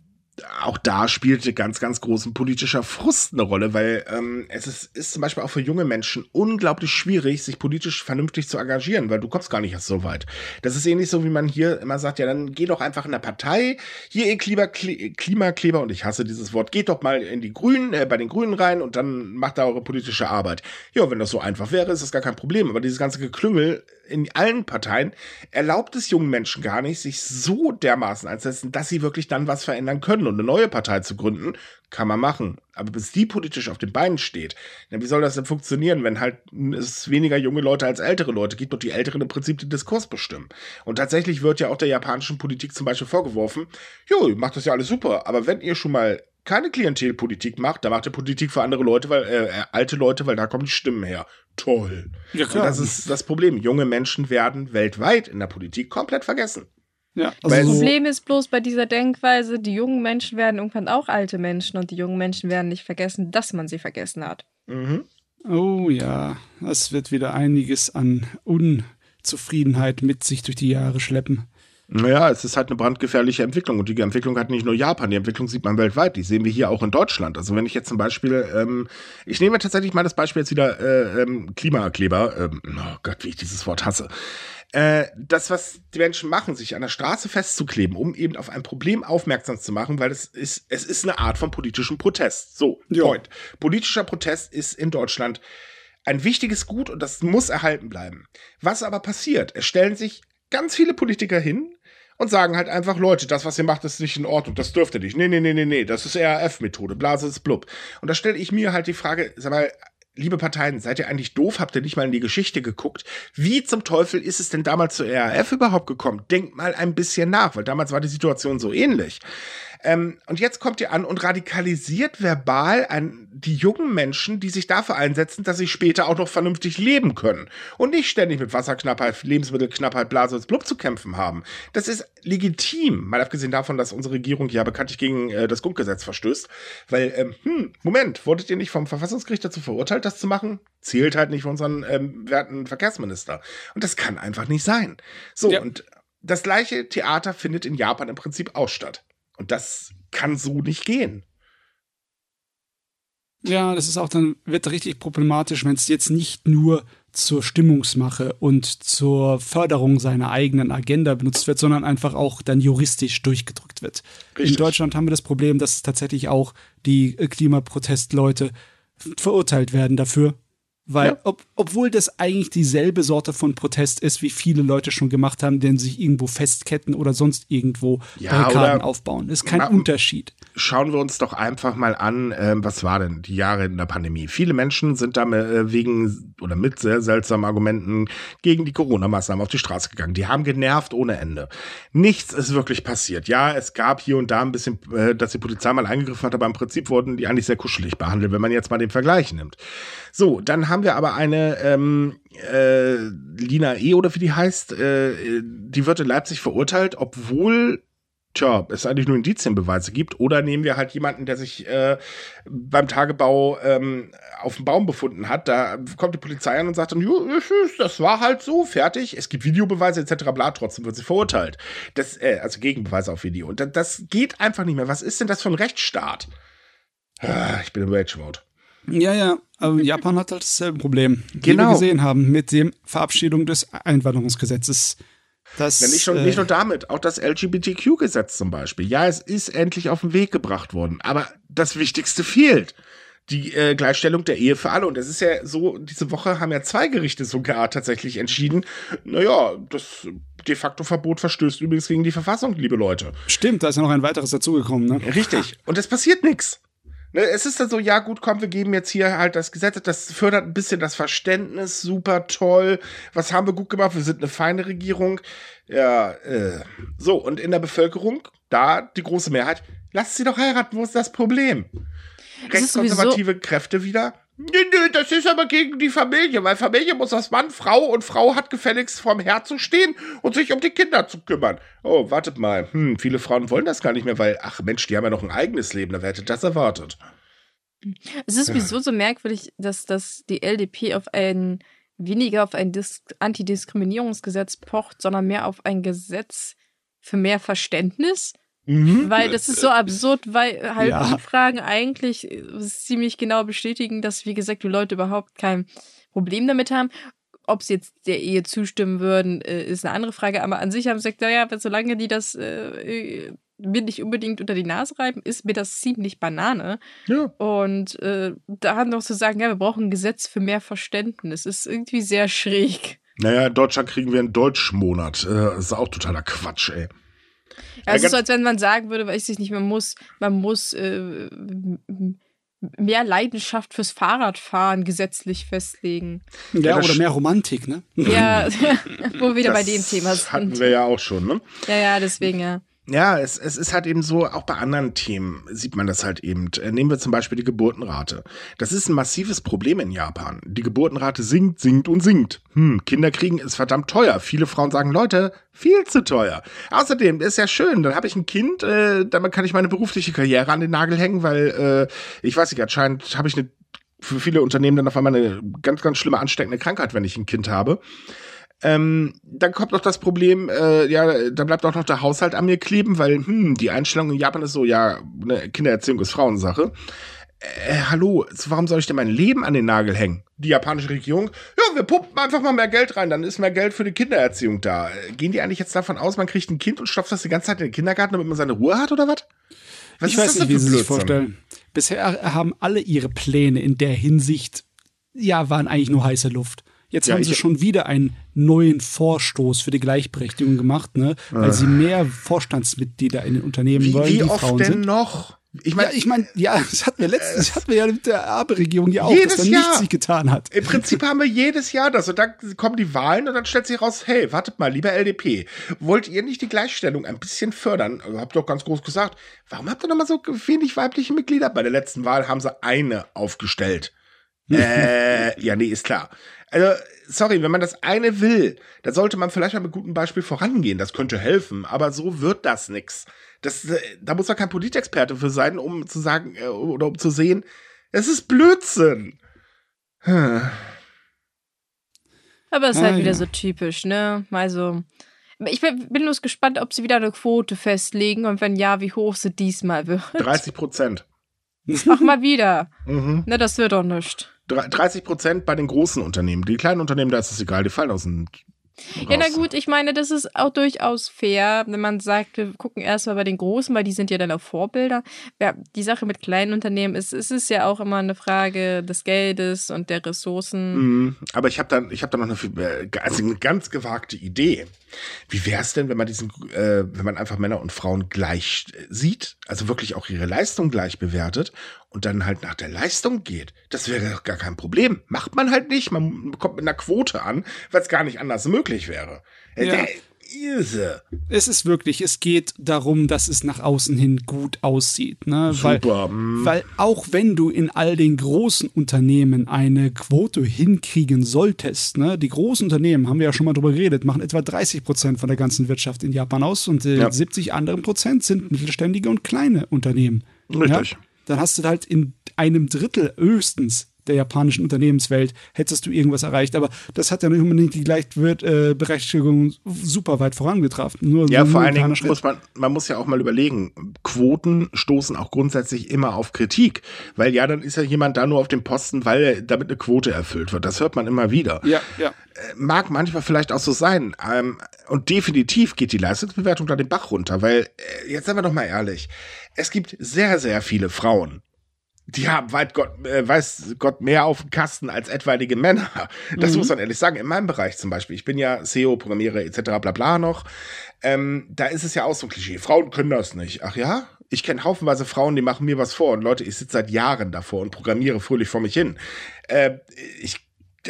auch da spielte ganz, ganz großen politischer Frust eine Rolle, weil ähm, es ist, ist zum Beispiel auch für junge Menschen unglaublich schwierig, sich politisch vernünftig zu engagieren, weil du kommst gar nicht erst so weit. Das ist ähnlich so, wie man hier immer sagt, ja, dann geh doch einfach in der Partei, hier ihr Klima, Klimakleber, und ich hasse dieses Wort, geht doch mal in die Grünen, äh, bei den Grünen rein und dann macht da eure politische Arbeit. Ja, wenn das so einfach wäre, ist das gar kein Problem, aber dieses ganze Geklüngel in allen Parteien erlaubt es jungen Menschen gar nicht, sich so dermaßen einzusetzen, dass sie wirklich dann was verändern können. Und eine neue Partei zu gründen, kann man machen. Aber bis die politisch auf den Beinen steht, wie soll das denn funktionieren, wenn halt es weniger junge Leute als ältere Leute gibt und die Älteren im Prinzip den Diskurs bestimmen? Und tatsächlich wird ja auch der japanischen Politik zum Beispiel vorgeworfen, jo, macht das ja alles super, aber wenn ihr schon mal keine Klientelpolitik macht, da macht ihr Politik für andere Leute, weil äh, äh, alte Leute, weil da kommen die Stimmen her. Toll. Ja, klar. Und das ist das Problem. Junge Menschen werden weltweit in der Politik komplett vergessen. Ja, also das Problem ist bloß bei dieser Denkweise, die jungen Menschen werden irgendwann auch alte Menschen und die jungen Menschen werden nicht vergessen, dass man sie vergessen hat. Mhm. Oh ja, das wird wieder einiges an Unzufriedenheit mit sich durch die Jahre schleppen. Naja, es ist halt eine brandgefährliche Entwicklung und die Entwicklung hat nicht nur Japan, die Entwicklung sieht man weltweit, die sehen wir hier auch in Deutschland. Also wenn ich jetzt zum Beispiel, ähm, ich nehme tatsächlich mal das Beispiel jetzt wieder äh, ähm, Klimakleber, ähm, oh Gott, wie ich dieses Wort hasse. Äh, das, was die Menschen machen, sich an der Straße festzukleben, um eben auf ein Problem aufmerksam zu machen, weil es ist, es ist eine Art von politischem Protest. So, ja. Point. Politischer Protest ist in Deutschland ein wichtiges Gut und das muss erhalten bleiben. Was aber passiert? Es stellen sich ganz viele Politiker hin und sagen halt einfach, Leute, das, was ihr macht, ist nicht in Ordnung, das dürft ihr nicht. Nee, nee, nee, nee, nee, das ist RAF-Methode, Blase ist blub. Und da stelle ich mir halt die Frage, sag mal, liebe Parteien, seid ihr eigentlich doof? Habt ihr nicht mal in die Geschichte geguckt? Wie zum Teufel ist es denn damals zur RAF überhaupt gekommen? Denkt mal ein bisschen nach, weil damals war die Situation so ähnlich. Ähm, und jetzt kommt ihr an und radikalisiert verbal an die jungen Menschen, die sich dafür einsetzen, dass sie später auch noch vernünftig leben können und nicht ständig mit Wasserknappheit, Lebensmittelknappheit, Blase und Blub zu kämpfen haben. Das ist legitim, mal abgesehen davon, dass unsere Regierung ja bekanntlich gegen äh, das Grundgesetz verstößt. Weil, ähm, hm, Moment, wurdet ihr nicht vom Verfassungsgericht dazu verurteilt, das zu machen? Zählt halt nicht für unseren ähm, werten Verkehrsminister. Und das kann einfach nicht sein. So, ja. und das gleiche Theater findet in Japan im Prinzip auch statt. Und das kann so nicht gehen. Ja, das ist auch dann, wird richtig problematisch, wenn es jetzt nicht nur zur Stimmungsmache und zur Förderung seiner eigenen Agenda benutzt wird, sondern einfach auch dann juristisch durchgedrückt wird. Richtig. In Deutschland haben wir das Problem, dass tatsächlich auch die Klimaprotestleute verurteilt werden dafür, weil, ja. ob, obwohl das eigentlich dieselbe Sorte von Protest ist, wie viele Leute schon gemacht haben, denn sich irgendwo festketten oder sonst irgendwo ja, Barrikaden aufbauen. Ist kein Unterschied schauen wir uns doch einfach mal an, äh, was war denn die Jahre in der Pandemie? Viele Menschen sind da äh, wegen oder mit sehr seltsamen Argumenten gegen die Corona-Maßnahmen auf die Straße gegangen. Die haben genervt ohne Ende. Nichts ist wirklich passiert. Ja, es gab hier und da ein bisschen, äh, dass die Polizei mal eingegriffen hat, aber im Prinzip wurden die eigentlich sehr kuschelig behandelt, wenn man jetzt mal den Vergleich nimmt. So, dann haben wir aber eine ähm, äh, Lina E. oder wie die heißt, äh, die wird in Leipzig verurteilt, obwohl tja, es eigentlich nur Indizienbeweise gibt. Oder nehmen wir halt jemanden, der sich äh, beim Tagebau ähm, auf dem Baum befunden hat. Da kommt die Polizei an und sagt dann, das war halt so, fertig. Es gibt Videobeweise etc. bla, trotzdem wird sie verurteilt. Das, äh, also Gegenbeweise auf Video. Und das, das geht einfach nicht mehr. Was ist denn das für ein Rechtsstaat? Ah, ich bin im Rage-Mode. Ja, ja, aber Japan hat halt dasselbe Problem, genau. wie wir genau. gesehen haben, mit dem Verabschiedung des Einwanderungsgesetzes. Das, ja, nicht, schon, äh, nicht nur damit, auch das LGBTQ-Gesetz zum Beispiel. Ja, es ist endlich auf den Weg gebracht worden, aber das Wichtigste fehlt. Die äh, Gleichstellung der Ehe für alle. Und es ist ja so, diese Woche haben ja zwei Gerichte sogar tatsächlich entschieden, naja, das de facto Verbot verstößt übrigens gegen die Verfassung, liebe Leute. Stimmt, da ist ja noch ein weiteres dazugekommen, ne? Richtig. Und es passiert nichts. Ne, es ist dann so, ja gut, komm, wir geben jetzt hier halt das Gesetz, das fördert ein bisschen das Verständnis, super toll. Was haben wir gut gemacht? Wir sind eine feine Regierung. Ja, äh. So, und in der Bevölkerung, da die große Mehrheit, lasst sie doch heiraten, wo ist das Problem? Rechtskonservative Kräfte wieder, Nö, nö, das ist aber gegen die Familie, weil Familie muss aus Mann, Frau und Frau hat gefälligst vorm Herd zu stehen und sich um die Kinder zu kümmern. Oh, wartet mal. Hm, viele Frauen wollen das gar nicht mehr, weil, ach Mensch, die haben ja noch ein eigenes Leben, da hätte das erwartet. Es ist sowieso so merkwürdig, dass, dass die LDP auf ein weniger auf ein Dis Antidiskriminierungsgesetz pocht, sondern mehr auf ein Gesetz für mehr Verständnis. Mhm. Weil das ist so absurd, weil halt ja. Umfragen eigentlich ziemlich genau bestätigen, dass, wie gesagt, die Leute überhaupt kein Problem damit haben. Ob sie jetzt der Ehe zustimmen würden, äh, ist eine andere Frage. Aber an sich haben sie gesagt, naja, solange die das äh, mir nicht unbedingt unter die Nase reiben, ist mir das ziemlich Banane. Ja. Und äh, da noch zu sagen, ja, wir brauchen ein Gesetz für mehr Verständnis, ist irgendwie sehr schräg. Naja, in Deutschland kriegen wir einen Deutschmonat. Äh, das ist auch totaler Quatsch, ey. Ja, es ist so, als wenn man sagen würde, weiß ich nicht, man muss, man muss äh, mehr Leidenschaft fürs Fahrradfahren gesetzlich festlegen. Ja, oder mehr Romantik, ne? Ja, wo wir wieder das bei dem Thema sind. Hatten wir ja auch schon, ne? Ja, ja, deswegen, ja. Ja, es, es ist halt eben so, auch bei anderen Themen sieht man das halt eben. Äh, nehmen wir zum Beispiel die Geburtenrate. Das ist ein massives Problem in Japan. Die Geburtenrate sinkt, sinkt und sinkt. Hm, Kinder kriegen ist verdammt teuer. Viele Frauen sagen, Leute, viel zu teuer. Außerdem ist ja schön, dann habe ich ein Kind, äh, damit kann ich meine berufliche Karriere an den Nagel hängen, weil äh, ich weiß nicht, anscheinend habe ich eine für viele Unternehmen dann auf einmal eine ganz, ganz schlimme ansteckende Krankheit, wenn ich ein Kind habe. Ähm, dann kommt noch das Problem, äh, ja, da bleibt auch noch der Haushalt an mir kleben, weil hm, die Einstellung in Japan ist so, ja, ne, Kindererziehung ist Frauensache. Äh, hallo, warum soll ich denn mein Leben an den Nagel hängen? Die japanische Regierung, ja, wir pumpen einfach mal mehr Geld rein, dann ist mehr Geld für die Kindererziehung da. Äh, gehen die eigentlich jetzt davon aus, man kriegt ein Kind und stopft das die ganze Zeit in den Kindergarten, damit man seine Ruhe hat oder was? Was ich weiß nicht, wie Sie sich vorstellen. Bisher haben alle ihre Pläne in der Hinsicht, ja, waren eigentlich nur heiße Luft. Jetzt ja, haben sie schon wieder einen neuen Vorstoß für die Gleichberechtigung gemacht, ne? Weil äh. sie mehr Vorstandsmitglieder in den Unternehmen wie, wollen, wie die oft Frauen denn sind. noch? Ich meine, ja, ich meine, ja, das hatten wir letztens, das hatten wir ja mit der Ampelregierung ja auch, jedes dass da Jahr. nichts sich getan hat. Im Prinzip haben wir jedes Jahr das und dann kommen die Wahlen und dann stellt sich raus, hey, wartet mal, lieber LDP, wollt ihr nicht die Gleichstellung ein bisschen fördern? Also, habt doch ganz groß gesagt, warum habt ihr noch mal so wenig weibliche Mitglieder? Bei der letzten Wahl haben sie eine aufgestellt. Äh, ja, nee, ist klar. Also, sorry, wenn man das eine will, dann sollte man vielleicht mal mit gutem Beispiel vorangehen. Das könnte helfen, aber so wird das nix. Das, äh, da muss man kein Politexperte für sein, um zu sagen äh, oder um zu sehen, es ist Blödsinn. Hm. Aber es ist ah, halt wieder ja. so typisch, ne? Also, ich bin, bin bloß gespannt, ob sie wieder eine Quote festlegen und wenn ja, wie hoch sie diesmal wird. 30 Prozent. Mach mal wieder. Mhm. Ne, das wird doch nicht. 30 Prozent bei den großen Unternehmen. Die kleinen Unternehmen, da ist es egal, die fallen aus dem ja, na gut, ich meine, das ist auch durchaus fair, wenn man sagt, wir gucken erstmal bei den Großen, weil die sind ja dann auch Vorbilder. Ja, die Sache mit kleinen Unternehmen ist, es ist ja auch immer eine Frage des Geldes und der Ressourcen. Mhm, aber ich habe da, hab da noch eine, äh, also eine ganz gewagte Idee. Wie wäre es denn, wenn man diesen, äh, wenn man einfach Männer und Frauen gleich äh, sieht, also wirklich auch ihre Leistung gleich bewertet und dann halt nach der Leistung geht? Das wäre doch gar kein Problem. Macht man halt nicht. Man kommt mit einer Quote an, weil es gar nicht anders möglich wäre. Äh, ja. Irse. Es ist wirklich, es geht darum, dass es nach außen hin gut aussieht. Ne? Super. Weil, mm. weil auch wenn du in all den großen Unternehmen eine Quote hinkriegen solltest, ne? die großen Unternehmen, haben wir ja schon mal drüber geredet, machen etwa 30 Prozent von der ganzen Wirtschaft in Japan aus und äh, ja. 70 anderen Prozent sind mittelständige und kleine Unternehmen. Richtig. Ja? Dann hast du halt in einem Drittel höchstens der japanischen Unternehmenswelt hättest du irgendwas erreicht. Aber das hat ja nicht unbedingt die Gleichberechtigung super weit vorangetragen. Nur ja, vor allen Dingen muss man, man muss ja auch mal überlegen, Quoten stoßen auch grundsätzlich immer auf Kritik. Weil ja, dann ist ja jemand da nur auf dem Posten, weil damit eine Quote erfüllt wird. Das hört man immer wieder. Ja, ja. Äh, mag manchmal vielleicht auch so sein. Ähm, und definitiv geht die Leistungsbewertung da den Bach runter, weil, äh, jetzt seien wir doch mal ehrlich, es gibt sehr, sehr viele Frauen, die haben weit Gott, äh, weiß Gott mehr auf dem Kasten als etwaige Männer. Das mhm. muss man ehrlich sagen. In meinem Bereich zum Beispiel, ich bin ja SEO, Programmierer etc. bla bla noch. Ähm, da ist es ja auch so ein Klischee. Frauen können das nicht. Ach ja? Ich kenne haufenweise Frauen, die machen mir was vor. Und Leute, ich sitze seit Jahren davor und programmiere fröhlich vor mich hin. Äh, ich,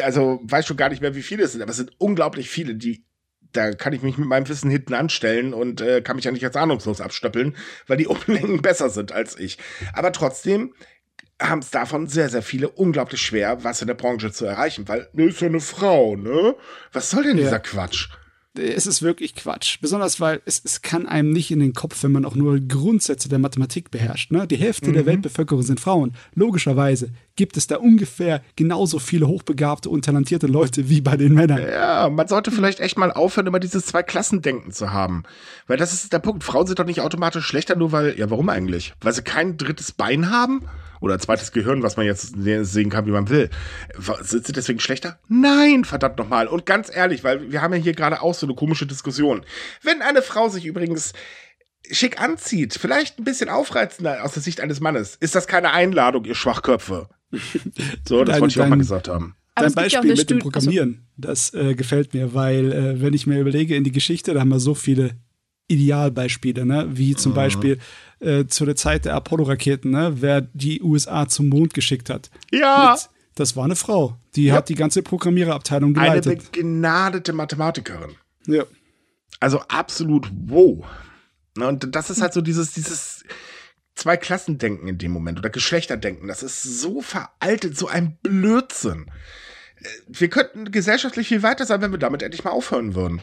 also weiß schon gar nicht mehr, wie viele es sind, aber es sind unglaublich viele, die da kann ich mich mit meinem Wissen hinten anstellen und äh, kann mich ja nicht als ahnungslos abstöppeln, weil die Umlängen besser sind als ich. Aber trotzdem haben es davon sehr, sehr viele unglaublich schwer, was in der Branche zu erreichen, weil, ne, ist ja eine Frau, ne? Was soll denn ja. dieser Quatsch? es ist wirklich Quatsch. Besonders, weil es, es kann einem nicht in den Kopf, wenn man auch nur Grundsätze der Mathematik beherrscht. Ne? Die Hälfte mhm. der Weltbevölkerung sind Frauen. Logischerweise gibt es da ungefähr genauso viele hochbegabte und talentierte Leute wie bei den Männern. Ja, man sollte vielleicht echt mal aufhören, immer dieses Zwei-Klassen-Denken zu haben. Weil das ist der Punkt. Frauen sind doch nicht automatisch schlechter, nur weil, ja, warum eigentlich? Weil sie kein drittes Bein haben? Oder zweites Gehirn, was man jetzt sehen kann, wie man will. Sind sie deswegen schlechter? Nein, verdammt nochmal. Und ganz ehrlich, weil wir haben ja hier gerade auch so eine komische Diskussion. Wenn eine Frau sich übrigens schick anzieht, vielleicht ein bisschen aufreizender aus der Sicht eines Mannes, ist das keine Einladung, ihr Schwachköpfe. so, das dein, wollte ich auch mal gesagt haben. Dein Beispiel mit dem Programmieren, das äh, gefällt mir, weil äh, wenn ich mir überlege in die Geschichte, da haben wir so viele Idealbeispiele, ne? wie zum mhm. Beispiel äh, zu der Zeit der Apollo-Raketen, ne? wer die USA zum Mond geschickt hat. Ja. Mit, das war eine Frau. Die ja. hat die ganze Programmiererabteilung geleitet. Eine begnadete Mathematikerin. Ja. Also absolut wow. Ne, und das ist halt so dieses, dieses Zwei-Klassendenken in dem Moment oder Geschlechterdenken. Das ist so veraltet, so ein Blödsinn. Äh, wir könnten gesellschaftlich viel weiter sein, wenn wir damit endlich mal aufhören würden.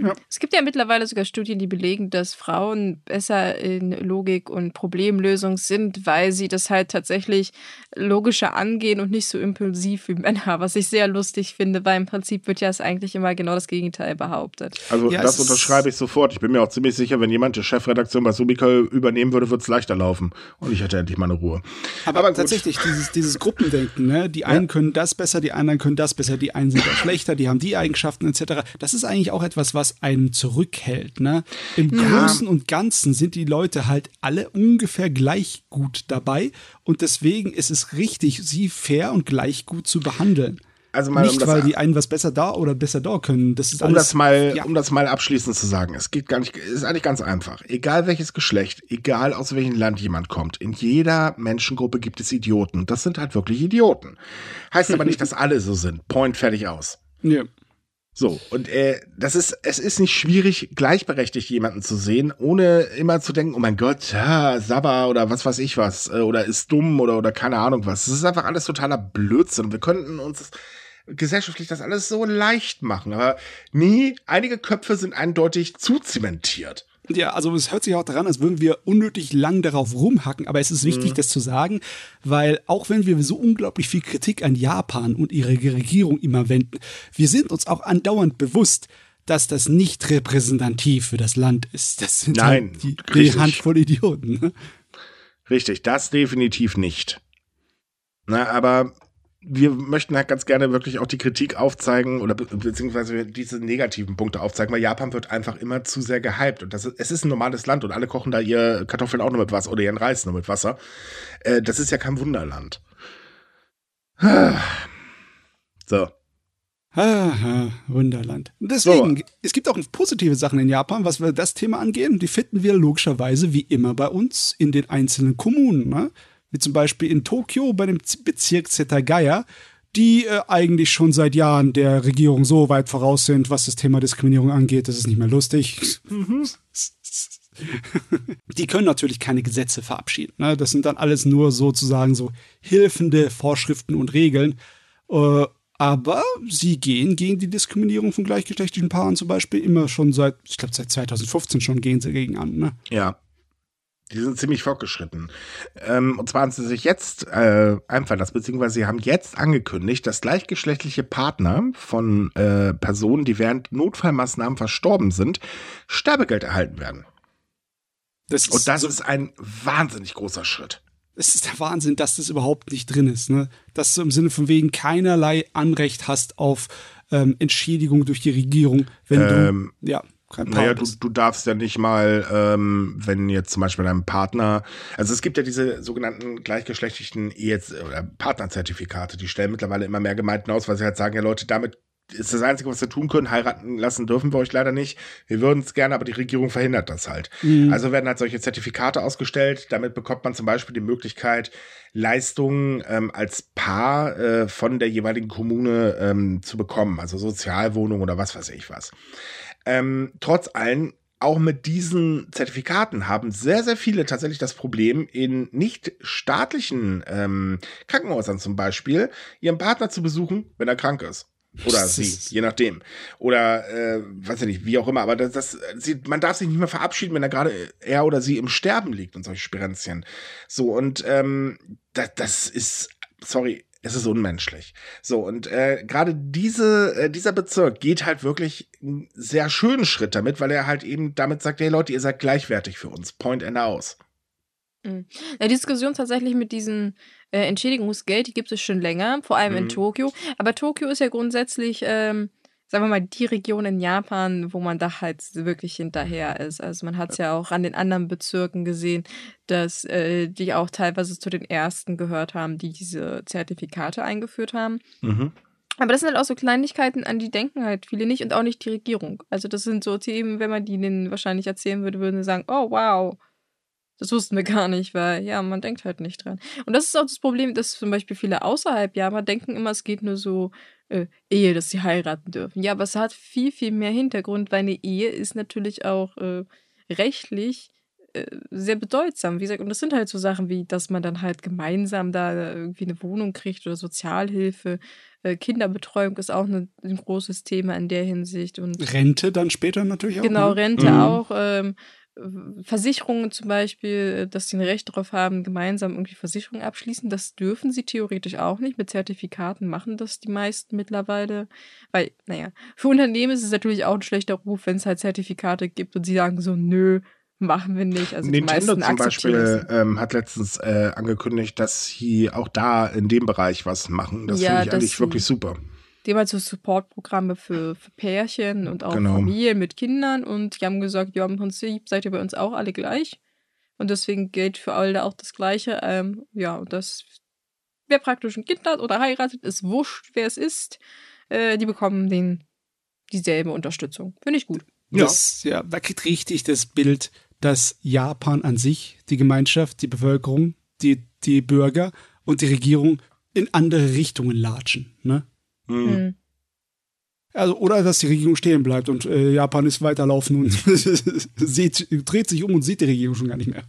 Ja. Es gibt ja mittlerweile sogar Studien, die belegen, dass Frauen besser in Logik und Problemlösung sind, weil sie das halt tatsächlich logischer angehen und nicht so impulsiv wie Männer, was ich sehr lustig finde, weil im Prinzip wird ja es eigentlich immer genau das Gegenteil behauptet. Also ja, das unterschreibe ich sofort. Ich bin mir auch ziemlich sicher, wenn jemand die Chefredaktion bei Subica übernehmen würde, würde es leichter laufen. Und ich hätte endlich meine Ruhe. Aber, Aber tatsächlich, dieses, dieses Gruppendenken, ne? die einen ja. können das besser, die anderen können das besser, die einen sind auch schlechter, die haben die Eigenschaften etc. Das ist eigentlich auch etwas, was was einen zurückhält. Ne? Im ja. Großen und Ganzen sind die Leute halt alle ungefähr gleich gut dabei und deswegen ist es richtig, sie fair und gleich gut zu behandeln. Also mal, Nicht, um weil die einen was besser da oder besser da können. Das ist um alles, das mal, ja. um das mal abschließend zu sagen. Es geht gar nicht, es ist eigentlich ganz einfach. Egal welches Geschlecht, egal aus welchem Land jemand kommt, in jeder Menschengruppe gibt es Idioten. Das sind halt wirklich Idioten. Heißt aber nicht, dass alle so sind. Point fertig aus. Ja. So, und äh, das ist, es ist nicht schwierig, gleichberechtigt jemanden zu sehen, ohne immer zu denken, oh mein Gott, ja, Sabba oder was weiß ich was, äh, oder ist dumm oder, oder keine Ahnung was. Das ist einfach alles totaler Blödsinn. Wir könnten uns gesellschaftlich das alles so leicht machen, aber nie, einige Köpfe sind eindeutig zu zementiert. Ja, also es hört sich auch daran, als würden wir unnötig lang darauf rumhacken, aber es ist wichtig, mhm. das zu sagen, weil auch wenn wir so unglaublich viel Kritik an Japan und ihre Regierung immer wenden, wir sind uns auch andauernd bewusst, dass das nicht repräsentativ für das Land ist. Das sind Nein, halt die, die Handvoll Idioten. Ne? Richtig, das definitiv nicht. Na, aber wir möchten halt ganz gerne wirklich auch die Kritik aufzeigen oder be beziehungsweise diese negativen Punkte aufzeigen, weil Japan wird einfach immer zu sehr gehypt. Und das ist, es ist ein normales Land und alle kochen da ihr Kartoffeln auch nur mit Wasser oder ihren Reis nur mit Wasser. Äh, das ist ja kein Wunderland. So. Aha, Wunderland. Deswegen, so. es gibt auch positive Sachen in Japan, was wir das Thema angehen. Die finden wir logischerweise wie immer bei uns in den einzelnen Kommunen. Ne? Wie zum Beispiel in Tokio bei dem Bezirk Setagaya, die äh, eigentlich schon seit Jahren der Regierung so weit voraus sind, was das Thema Diskriminierung angeht, das ist nicht mehr lustig. Mhm. die können natürlich keine Gesetze verabschieden. Ne? Das sind dann alles nur sozusagen so hilfende Vorschriften und Regeln. Äh, aber sie gehen gegen die Diskriminierung von gleichgeschlechtlichen Paaren zum Beispiel immer schon seit, ich glaube, seit 2015 schon gehen sie gegen an. Ne? Ja, die sind ziemlich fortgeschritten. Ähm, und zwar haben sie sich jetzt äh, einfach das, beziehungsweise sie haben jetzt angekündigt, dass gleichgeschlechtliche Partner von äh, Personen, die während Notfallmaßnahmen verstorben sind, Sterbegeld erhalten werden. Das und das so ist ein wahnsinnig großer Schritt. Es ist der Wahnsinn, dass das überhaupt nicht drin ist. Ne? Dass du im Sinne von wegen keinerlei Anrecht hast auf ähm, Entschädigung durch die Regierung, wenn ähm, du ja naja, du, du darfst ja nicht mal, ähm, wenn jetzt zum Beispiel dein Partner, also es gibt ja diese sogenannten gleichgeschlechtlichen Ehe oder Partnerzertifikate, die stellen mittlerweile immer mehr Gemeinden aus, weil sie halt sagen, ja Leute, damit ist das Einzige, was wir tun können. Heiraten lassen dürfen wir euch leider nicht. Wir würden es gerne, aber die Regierung verhindert das halt. Mhm. Also werden halt solche Zertifikate ausgestellt. Damit bekommt man zum Beispiel die Möglichkeit, Leistungen ähm, als Paar äh, von der jeweiligen Kommune ähm, zu bekommen. Also Sozialwohnung oder was weiß ich was. Ähm, trotz allem, auch mit diesen Zertifikaten haben sehr, sehr viele tatsächlich das Problem, in nicht staatlichen ähm, Krankenhäusern zum Beispiel, ihren Partner zu besuchen, wenn er krank ist. Oder sie, je nachdem. Oder, äh, weiß ich nicht, wie auch immer. Aber das, das, sie, man darf sich nicht mehr verabschieden, wenn er gerade er oder sie im Sterben liegt und solche Spirenzchen. So, und ähm, das, das ist, sorry, es ist unmenschlich. So, und äh, gerade diese, äh, dieser Bezirk geht halt wirklich einen sehr schönen Schritt damit, weil er halt eben damit sagt, hey Leute, ihr seid gleichwertig für uns. Point and aus. Mhm. Ja, die Diskussion tatsächlich mit diesem äh, Entschädigungsgeld, die gibt es schon länger, vor allem mhm. in Tokio. Aber Tokio ist ja grundsätzlich ähm, sagen wir mal, die Region in Japan, wo man da halt wirklich hinterher ist. Also man hat es ja auch an den anderen Bezirken gesehen, dass äh, die auch teilweise zu den ersten gehört haben, die diese Zertifikate eingeführt haben. Mhm. Aber das sind halt auch so Kleinigkeiten, an die denken halt viele nicht und auch nicht die Regierung. Also das sind so Themen, wenn man die denen wahrscheinlich erzählen würde, würden sie sagen, oh wow, das wussten wir gar nicht, weil ja, man denkt halt nicht dran. Und das ist auch das Problem, dass zum Beispiel viele außerhalb Japan denken immer, es geht nur so äh, Ehe, dass sie heiraten dürfen. Ja, aber es hat viel, viel mehr Hintergrund, weil eine Ehe ist natürlich auch äh, rechtlich äh, sehr bedeutsam. Wie gesagt, und das sind halt so Sachen wie, dass man dann halt gemeinsam da irgendwie eine Wohnung kriegt oder Sozialhilfe. Äh, Kinderbetreuung ist auch eine, ein großes Thema in der Hinsicht. Und Rente dann später natürlich auch. Genau, ne? Rente mhm. auch. Ähm, Versicherungen zum Beispiel, dass sie ein Recht darauf haben, gemeinsam irgendwie Versicherungen abschließen, das dürfen sie theoretisch auch nicht. Mit Zertifikaten machen das die meisten mittlerweile. Weil, naja, für Unternehmen ist es natürlich auch ein schlechter Ruf, wenn es halt Zertifikate gibt und sie sagen so, nö, machen wir nicht. Also Nintendo zum Beispiel ähm, hat letztens äh, angekündigt, dass sie auch da in dem Bereich was machen. Das ja, finde ich eigentlich wirklich super die haben halt so Supportprogramme für, für Pärchen und auch genau. Familien mit Kindern und die haben gesagt, ja, im Prinzip seid ihr bei uns auch alle gleich. Und deswegen gilt für alle auch das Gleiche. Ähm, ja, und das wer praktisch ein Kind hat oder heiratet, ist wurscht, wer es ist. Äh, die bekommen den, dieselbe Unterstützung. Finde ich gut. Das, ja. ja, da kriegt richtig das Bild, dass Japan an sich, die Gemeinschaft, die Bevölkerung, die, die Bürger und die Regierung in andere Richtungen latschen. Ne? Mhm. Also, oder dass die Regierung stehen bleibt und äh, Japan ist weiterlaufen und sieht, dreht sich um und sieht die Regierung schon gar nicht mehr.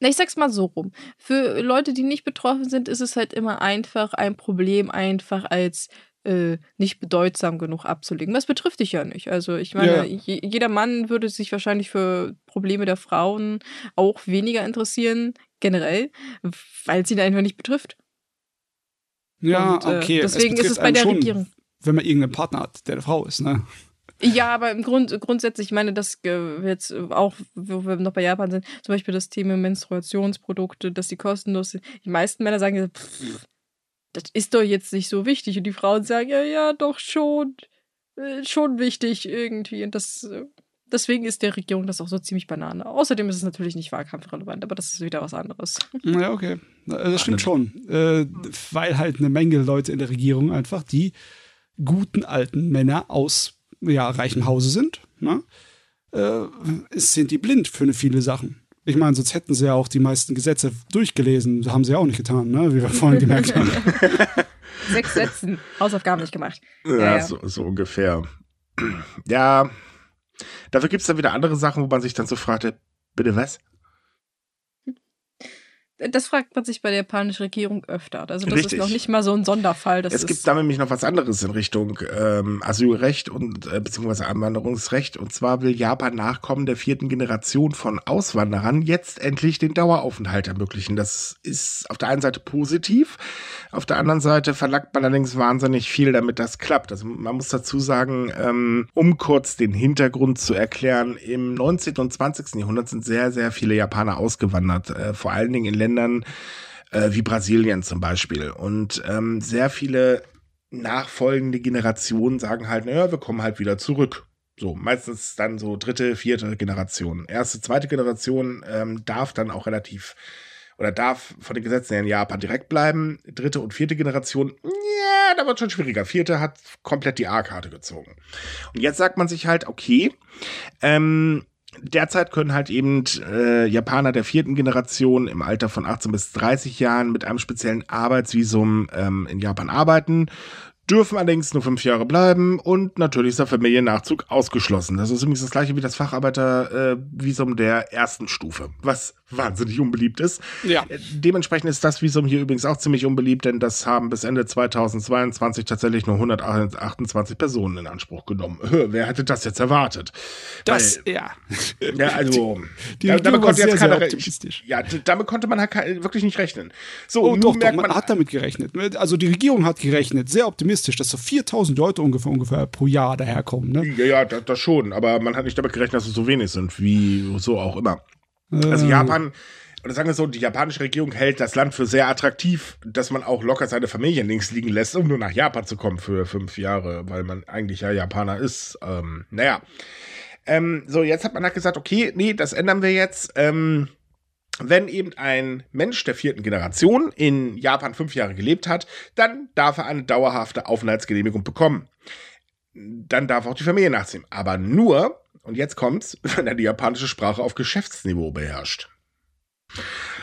Na, ich sag's mal so rum. Für Leute, die nicht betroffen sind, ist es halt immer einfach, ein Problem einfach als äh, nicht bedeutsam genug abzulegen. Das betrifft dich ja nicht. Also ich meine, ja. jeder Mann würde sich wahrscheinlich für Probleme der Frauen auch weniger interessieren, generell, weil es ihn einfach nicht betrifft. Ja, Und, äh, okay. Deswegen es ist es bei der schon, Regierung. Wenn man irgendeinen Partner hat, der eine Frau ist, ne? Ja, aber im Grund, grundsätzlich, ich meine, das jetzt auch, wo wir noch bei Japan sind, zum Beispiel das Thema Menstruationsprodukte, dass die kostenlos sind. Die meisten Männer sagen, pff, das ist doch jetzt nicht so wichtig. Und die Frauen sagen, ja, ja, doch schon, äh, schon wichtig irgendwie. Und das, äh, deswegen ist der Regierung das auch so ziemlich Banane. Außerdem ist es natürlich nicht wahlkampfrelevant, aber das ist wieder was anderes. Ja, okay. Das stimmt schon. Äh, weil halt eine Menge Leute in der Regierung einfach die guten alten Männer aus ja, reichem Hause sind, ne? äh, sind die blind für viele Sachen. Ich meine, sonst hätten sie ja auch die meisten Gesetze durchgelesen. Das haben sie ja auch nicht getan, ne? wie wir vorhin gemerkt haben. Sechs Sätzen, Hausaufgaben nicht gemacht. Ja, ja, ja. So, so, ungefähr. Ja, dafür gibt es dann wieder andere Sachen, wo man sich dann so fragte, bitte was? Das fragt man sich bei der japanischen Regierung öfter. Also das Richtig. ist noch nicht mal so ein Sonderfall. Es gibt da nämlich noch was anderes in Richtung ähm, Asylrecht und äh, beziehungsweise Einwanderungsrecht. Und zwar will Japan Nachkommen der vierten Generation von Auswanderern jetzt endlich den Daueraufenthalt ermöglichen. Das ist auf der einen Seite positiv, auf der anderen Seite verlangt man allerdings wahnsinnig viel, damit das klappt. Also man muss dazu sagen, ähm, um kurz den Hintergrund zu erklären, im 19. und 20. Jahrhundert sind sehr, sehr viele Japaner ausgewandert, äh, vor allen Dingen in Ländern, äh, wie Brasilien zum Beispiel. Und ähm, sehr viele nachfolgende Generationen sagen halt, naja, wir kommen halt wieder zurück. So, meistens dann so dritte, vierte Generation. Erste, zweite Generation ähm, darf dann auch relativ oder darf von den Gesetzen her in Japan direkt bleiben. Dritte und vierte Generation, ja, da wird schon schwieriger. Vierte hat komplett die A-Karte gezogen. Und jetzt sagt man sich halt, okay, ähm, Derzeit können halt eben äh, Japaner der vierten Generation im Alter von 18 bis 30 Jahren mit einem speziellen Arbeitsvisum ähm, in Japan arbeiten dürfen allerdings nur fünf Jahre bleiben und natürlich ist der Familiennachzug ausgeschlossen. Das ist übrigens das gleiche wie das Facharbeitervisum äh, der ersten Stufe, was wahnsinnig unbeliebt ist. Ja. Äh, dementsprechend ist das Visum hier übrigens auch ziemlich unbeliebt, denn das haben bis Ende 2022 tatsächlich nur 128 Personen in Anspruch genommen. Wer hätte das jetzt erwartet? Das, Weil, ja. Ja, also, die, die damit konnte jetzt keiner, ja, damit konnte man halt wirklich nicht rechnen. So, oh, doch, doch, man, man hat damit gerechnet. Also die Regierung hat gerechnet, sehr optimistisch optimistisch, dass so 4000 Leute ungefähr, ungefähr pro Jahr daherkommen. Ne? Ja, ja, das, das, schon. Aber man hat nicht damit gerechnet, dass es so wenig sind, wie so auch immer. Äh. Also Japan, oder sagen wir so, die japanische Regierung hält das Land für sehr attraktiv, dass man auch locker seine Familie links liegen lässt, um nur nach Japan zu kommen für fünf Jahre, weil man eigentlich ja Japaner ist. Ähm, naja. Ähm, so, jetzt hat man halt gesagt, okay, nee, das ändern wir jetzt. Ähm, wenn eben ein Mensch der vierten Generation in Japan fünf Jahre gelebt hat, dann darf er eine dauerhafte Aufenthaltsgenehmigung bekommen. Dann darf auch die Familie nachziehen. Aber nur, und jetzt kommt's, wenn er die japanische Sprache auf Geschäftsniveau beherrscht.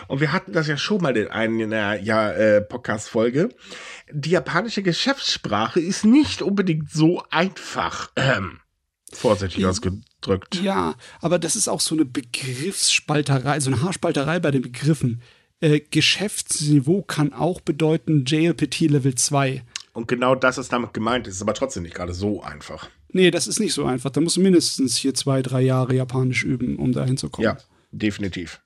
Und wir hatten das ja schon mal in einer ja, äh, Podcast-Folge. Die japanische Geschäftssprache ist nicht unbedingt so einfach. Ähm, vorsichtig ausgedrückt drückt. Ja, aber das ist auch so eine Begriffsspalterei, so eine Haarspalterei bei den Begriffen. Äh, Geschäftsniveau kann auch bedeuten JLPT Level 2. Und genau das ist damit gemeint, ist aber trotzdem nicht gerade so einfach. Nee, das ist nicht so einfach. Da muss mindestens hier zwei, drei Jahre Japanisch üben, um da hinzukommen. Ja, definitiv.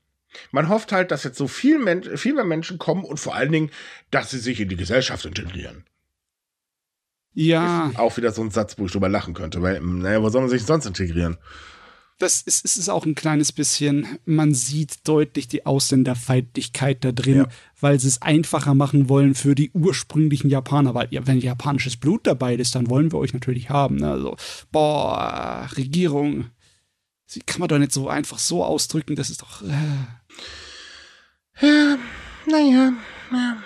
Man hofft halt, dass jetzt so viel, Men viel mehr Menschen kommen und vor allen Dingen, dass sie sich in die Gesellschaft integrieren. Ja. Ist auch wieder so ein Satz, wo ich drüber lachen könnte, weil, naja, wo soll man sich sonst integrieren? Das ist, ist, ist auch ein kleines bisschen, man sieht deutlich die Ausländerfeindlichkeit da drin, ja. weil sie es einfacher machen wollen für die ursprünglichen Japaner, weil ja, wenn japanisches Blut dabei ist, dann wollen wir euch natürlich haben. Ne? Also, boah, Regierung, sie kann man doch nicht so einfach so ausdrücken, das ist doch. Äh. Ja, naja, ja.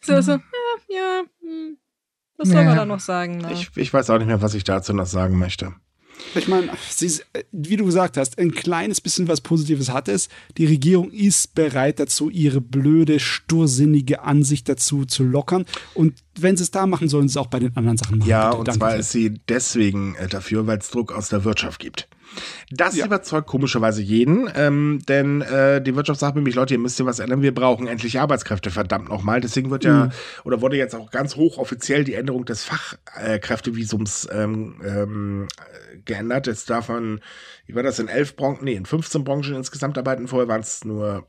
So, so, ja, ja, hm. Was soll man da noch sagen? Na? Ich, ich weiß auch nicht mehr, was ich dazu noch sagen möchte. Ich meine, wie du gesagt hast, ein kleines bisschen was Positives hat es. Die Regierung ist bereit dazu, ihre blöde, stursinnige Ansicht dazu zu lockern. Und wenn sie es da machen, sollen sie es auch bei den anderen Sachen machen. Ja, Bitte. und zwar ist sie deswegen äh, dafür, weil es Druck aus der Wirtschaft gibt. Das ja. überzeugt komischerweise jeden, ähm, denn äh, die Wirtschaft sagt nämlich, Leute, ihr müsst hier was ändern, wir brauchen endlich Arbeitskräfte, verdammt nochmal. Deswegen wird ja, mhm. oder wurde jetzt auch ganz hochoffiziell die Änderung des Fachkräftevisums ähm, ähm, geändert. Jetzt davon, wie war das, in elf Branchen, nee, in 15 Branchen insgesamt arbeiten, vorher waren es nur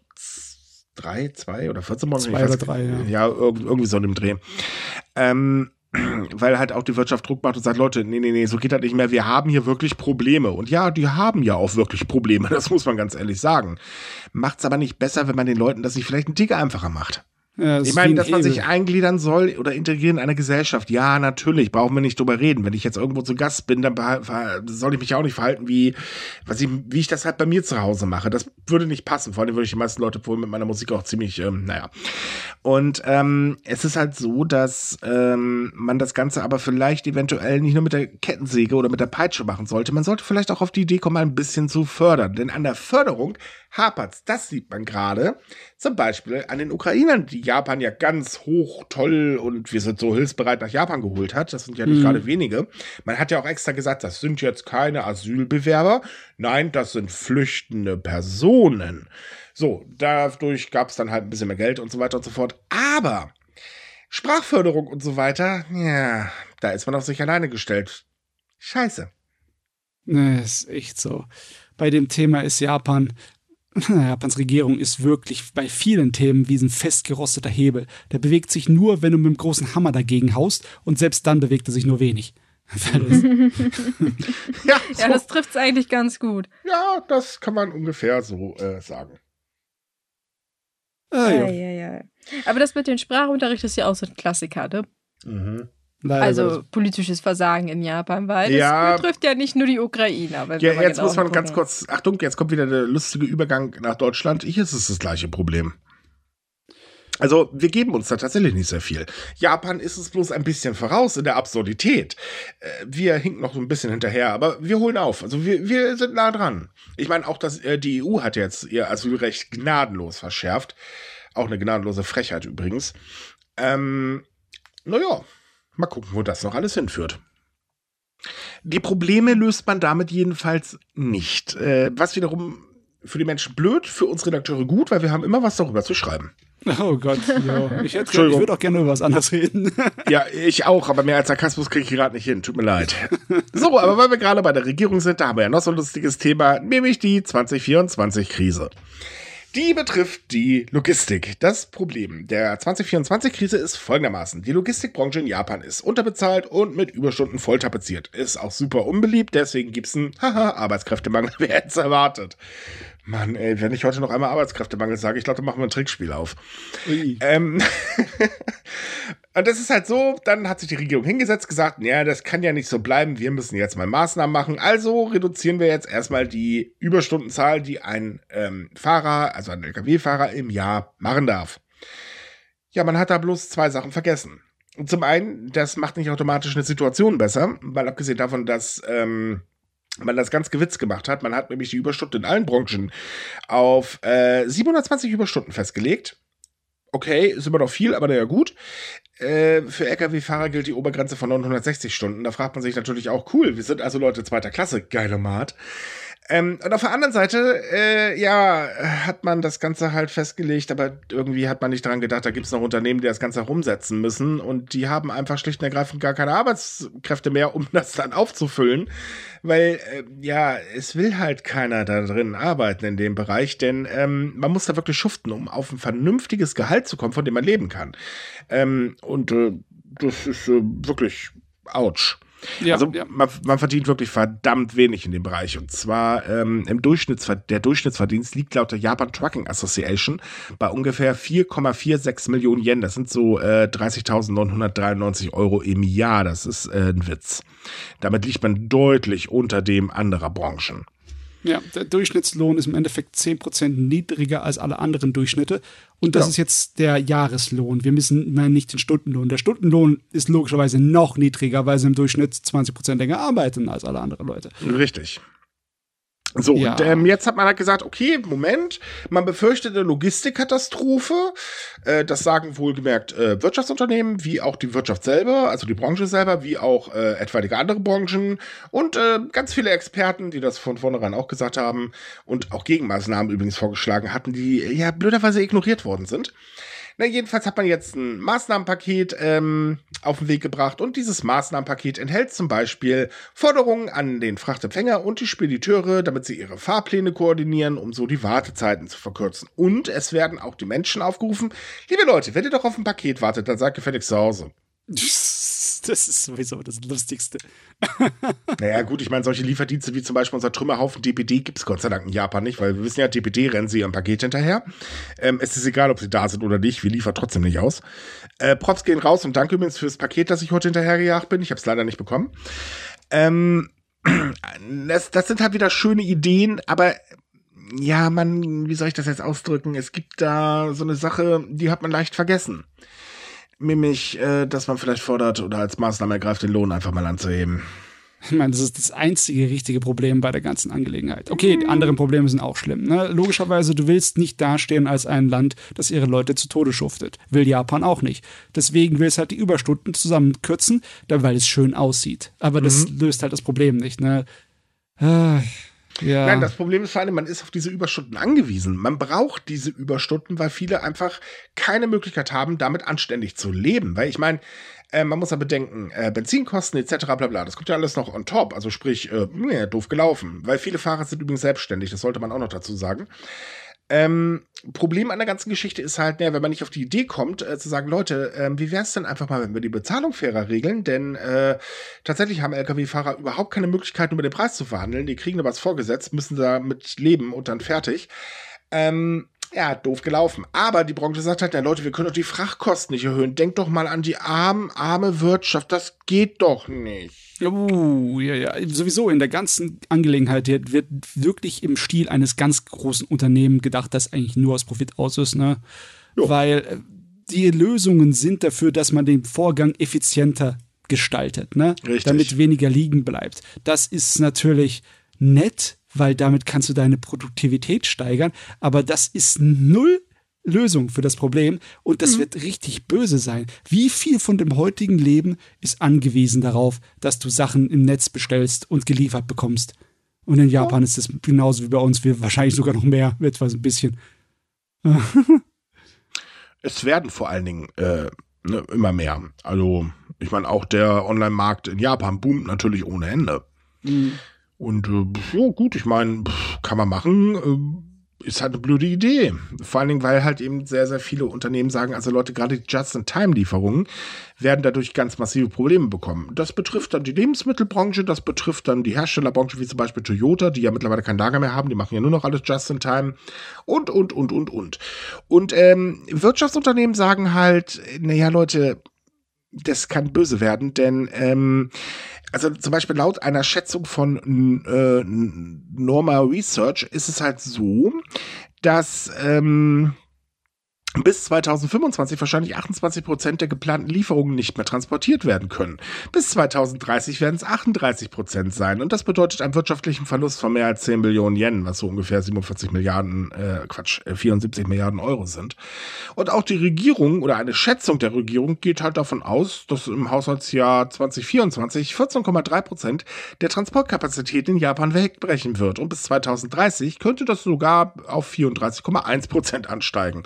drei, zwei oder 14 Branchen. Zwei oder drei, ja. Ja, irgendwie so in dem Dreh. Ähm, weil halt auch die Wirtschaft Druck macht und sagt, Leute, nee, nee, nee, so geht das nicht mehr. Wir haben hier wirklich Probleme. Und ja, die haben ja auch wirklich Probleme, das muss man ganz ehrlich sagen. Macht's aber nicht besser, wenn man den Leuten das nicht vielleicht einen Tick einfacher macht. Ja, ich meine, dass man sich eingliedern soll oder integrieren in eine Gesellschaft. Ja, natürlich, brauchen wir nicht drüber reden. Wenn ich jetzt irgendwo zu Gast bin, dann soll ich mich auch nicht verhalten, wie, was ich, wie ich das halt bei mir zu Hause mache. Das würde nicht passen. Vor allem würde ich die meisten Leute wohl mit meiner Musik auch ziemlich, ähm, naja. Und ähm, es ist halt so, dass ähm, man das Ganze aber vielleicht eventuell nicht nur mit der Kettensäge oder mit der Peitsche machen sollte. Man sollte vielleicht auch auf die Idee kommen, ein bisschen zu fördern. Denn an der Förderung hapert's. Das sieht man gerade. Zum Beispiel an den Ukrainern, die Japan ja ganz hoch, toll und wir sind so hilfsbereit nach Japan geholt hat. Das sind ja nicht mhm. gerade wenige. Man hat ja auch extra gesagt, das sind jetzt keine Asylbewerber. Nein, das sind flüchtende Personen. So, dadurch gab es dann halt ein bisschen mehr Geld und so weiter und so fort. Aber Sprachförderung und so weiter, ja, da ist man auf sich alleine gestellt. Scheiße. Ne, ist echt so. Bei dem Thema ist Japan Japans Regierung ist wirklich bei vielen Themen wie ein festgerosteter Hebel. Der bewegt sich nur, wenn du mit dem großen Hammer dagegen haust und selbst dann bewegt er sich nur wenig. ja, so. ja, das trifft es eigentlich ganz gut. Ja, das kann man ungefähr so äh, sagen. Ah, ja. Ja, ja, Aber das mit dem Sprachunterricht ist ja auch so ein Klassiker, ne? Mhm. Leider also politisches Versagen in Japan, weil ja, das betrifft ja nicht nur die Ukraine. Ja, jetzt genau muss man ganz kurz, Achtung, jetzt kommt wieder der lustige Übergang nach Deutschland. Hier ist es das gleiche Problem. Also, wir geben uns da tatsächlich nicht sehr viel. Japan ist es bloß ein bisschen voraus in der Absurdität. Äh, wir hinken noch so ein bisschen hinterher, aber wir holen auf. Also, wir, wir sind nah dran. Ich meine, auch dass äh, die EU hat jetzt ihr Asylrecht gnadenlos verschärft. Auch eine gnadenlose Frechheit übrigens. Ähm, naja, Mal gucken, wo das noch alles hinführt. Die Probleme löst man damit jedenfalls nicht. Äh, was wiederum für die Menschen blöd, für uns Redakteure gut, weil wir haben immer was darüber zu schreiben. Oh Gott, ja. ich, ich würde auch gerne über was anderes reden. ja, ich auch, aber mehr als Sarkasmus kriege ich gerade nicht hin. Tut mir leid. so, aber weil wir gerade bei der Regierung sind, da haben wir ja noch so ein lustiges Thema, nämlich die 2024-Krise. Die betrifft die Logistik. Das Problem der 2024-Krise ist folgendermaßen. Die Logistikbranche in Japan ist unterbezahlt und mit Überstunden voll tapeziert. Ist auch super unbeliebt, deswegen gibt's einen Haha Arbeitskräftemangel, wer hätte erwartet. Mann, ey, wenn ich heute noch einmal Arbeitskräftemangel sage, ich glaube, dann machen wir ein Trickspiel auf. Ähm, und das ist halt so, dann hat sich die Regierung hingesetzt, gesagt, ja, das kann ja nicht so bleiben, wir müssen jetzt mal Maßnahmen machen. Also reduzieren wir jetzt erstmal die Überstundenzahl, die ein ähm, Fahrer, also ein Lkw-Fahrer im Jahr machen darf. Ja, man hat da bloß zwei Sachen vergessen. Zum einen, das macht nicht automatisch eine Situation besser, weil abgesehen davon, dass ähm, man das ganz gewitzt gemacht hat. Man hat nämlich die Überstunden in allen Branchen auf äh, 720 Überstunden festgelegt. Okay, ist immer noch viel, aber naja, gut. Äh, für Lkw-Fahrer gilt die Obergrenze von 960 Stunden. Da fragt man sich natürlich auch, cool, wir sind also Leute zweiter Klasse, geilomat. Ähm, und auf der anderen Seite, äh, ja, hat man das Ganze halt festgelegt, aber irgendwie hat man nicht daran gedacht, da gibt es noch Unternehmen, die das Ganze herumsetzen müssen und die haben einfach schlicht und ergreifend gar keine Arbeitskräfte mehr, um das dann aufzufüllen, weil, äh, ja, es will halt keiner da drin arbeiten in dem Bereich, denn ähm, man muss da wirklich schuften, um auf ein vernünftiges Gehalt zu kommen, von dem man leben kann. Ähm, und äh, das ist äh, wirklich ouch. Ja, also ja. Man, man, verdient wirklich verdammt wenig in dem Bereich. Und zwar ähm, im Durchschnittsver der Durchschnittsverdienst liegt laut der Japan Trucking Association bei ungefähr 4,46 Millionen Yen. Das sind so äh, 30.993 Euro im Jahr. Das ist äh, ein Witz. Damit liegt man deutlich unter dem anderer Branchen. Ja, der Durchschnittslohn ist im Endeffekt 10% niedriger als alle anderen Durchschnitte. Und das ja. ist jetzt der Jahreslohn. Wir müssen nicht den Stundenlohn. Der Stundenlohn ist logischerweise noch niedriger, weil sie im Durchschnitt 20% länger arbeiten als alle anderen Leute. Richtig. So, ja. und ähm, jetzt hat man halt gesagt, okay, Moment, man befürchtet eine Logistikkatastrophe. Äh, das sagen wohlgemerkt äh, Wirtschaftsunternehmen, wie auch die Wirtschaft selber, also die Branche selber, wie auch äh, etwaige andere Branchen und äh, ganz viele Experten, die das von vornherein auch gesagt haben und auch Gegenmaßnahmen übrigens vorgeschlagen hatten, die ja blöderweise ignoriert worden sind. Na, jedenfalls hat man jetzt ein Maßnahmenpaket ähm, auf den Weg gebracht und dieses Maßnahmenpaket enthält zum Beispiel Forderungen an den Frachtempfänger und die Spediteure, damit sie ihre Fahrpläne koordinieren, um so die Wartezeiten zu verkürzen. Und es werden auch die Menschen aufgerufen, liebe Leute, wenn ihr doch auf ein Paket wartet, dann seid gefälligst zu Hause. Das ist sowieso das Lustigste. naja, gut, ich meine, solche Lieferdienste wie zum Beispiel unser Trümmerhaufen DPD gibt es Gott sei Dank in Japan nicht, weil wir wissen ja, DPD rennen sie ihrem Paket hinterher. Ähm, es ist egal, ob sie da sind oder nicht, wir liefern trotzdem nicht aus. Äh, Props gehen raus und danke übrigens fürs Paket, das ich heute hinterhergejagt bin. Ich habe es leider nicht bekommen. Ähm, das, das sind halt wieder schöne Ideen, aber ja, man, wie soll ich das jetzt ausdrücken? Es gibt da so eine Sache, die hat man leicht vergessen nämlich, äh, dass man vielleicht fordert oder als Maßnahme ergreift, den Lohn einfach mal anzuheben. Ich meine, das ist das einzige richtige Problem bei der ganzen Angelegenheit. Okay, die anderen Probleme sind auch schlimm. Ne? Logischerweise, du willst nicht dastehen als ein Land, das ihre Leute zu Tode schuftet. Will Japan auch nicht. Deswegen will es halt die Überstunden zusammenkürzen, weil es schön aussieht. Aber das mhm. löst halt das Problem nicht. Ne? Ah. Ja. Nein, das Problem ist vor allem, man ist auf diese Überstunden angewiesen. Man braucht diese Überstunden, weil viele einfach keine Möglichkeit haben, damit anständig zu leben. Weil ich meine, äh, man muss ja bedenken, äh, Benzinkosten etc. bla bla, das kommt ja alles noch on top. Also sprich, äh, doof gelaufen. Weil viele Fahrer sind übrigens selbstständig, das sollte man auch noch dazu sagen. Ähm, Problem an der ganzen Geschichte ist halt, ne, wenn man nicht auf die Idee kommt, äh, zu sagen, Leute, äh, wie wäre es denn einfach mal, wenn wir die Bezahlung fairer regeln? Denn äh, tatsächlich haben Lkw-Fahrer überhaupt keine Möglichkeit, über den Preis zu verhandeln. Die kriegen da was vorgesetzt, müssen damit leben und dann fertig. Ähm, ja, doof gelaufen. Aber die Branche sagt halt, na Leute, wir können doch die Frachtkosten nicht erhöhen. Denkt doch mal an die arm, arme Wirtschaft. Das geht doch nicht. Uh, ja, ja. Sowieso in der ganzen Angelegenheit wird wirklich im Stil eines ganz großen Unternehmens gedacht, das eigentlich nur aus Profit aus ist, ne? Jo. Weil äh, die Lösungen sind dafür, dass man den Vorgang effizienter gestaltet, ne? Richtig. Damit weniger liegen bleibt. Das ist natürlich nett, weil damit kannst du deine Produktivität steigern, aber das ist null Lösung für das Problem und das mhm. wird richtig böse sein. Wie viel von dem heutigen Leben ist angewiesen darauf, dass du Sachen im Netz bestellst und geliefert bekommst? Und in Japan ja. ist das genauso wie bei uns, wir wahrscheinlich sogar noch mehr, etwas ein bisschen. es werden vor allen Dingen äh, ne, immer mehr. Also, ich meine, auch der Online-Markt in Japan boomt natürlich ohne Ende. Mhm. Und äh, gut, ich meine, kann man machen. Äh, ist halt eine blöde Idee. Vor allen Dingen, weil halt eben sehr, sehr viele Unternehmen sagen, also Leute, gerade die Just-in-Time-Lieferungen werden dadurch ganz massive Probleme bekommen. Das betrifft dann die Lebensmittelbranche, das betrifft dann die Herstellerbranche, wie zum Beispiel Toyota, die ja mittlerweile kein Lager mehr haben, die machen ja nur noch alles Just-in-Time und, und, und, und, und. Und ähm, Wirtschaftsunternehmen sagen halt, naja, Leute, das kann böse werden, denn ähm, also zum Beispiel laut einer Schätzung von äh, Norma Research ist es halt so, dass ähm, bis 2025 wahrscheinlich 28 Prozent der geplanten Lieferungen nicht mehr transportiert werden können. Bis 2030 werden es 38 Prozent sein. Und das bedeutet einen wirtschaftlichen Verlust von mehr als 10 Billionen Yen, was so ungefähr 47 Milliarden, äh, Quatsch, 74 äh, Milliarden Euro sind. Und auch die Regierung oder eine Schätzung der Regierung geht halt davon aus, dass im Haushaltsjahr 2024 14,3 Prozent der Transportkapazität in Japan wegbrechen wird. Und bis 2030 könnte das sogar auf 34,1 Prozent ansteigen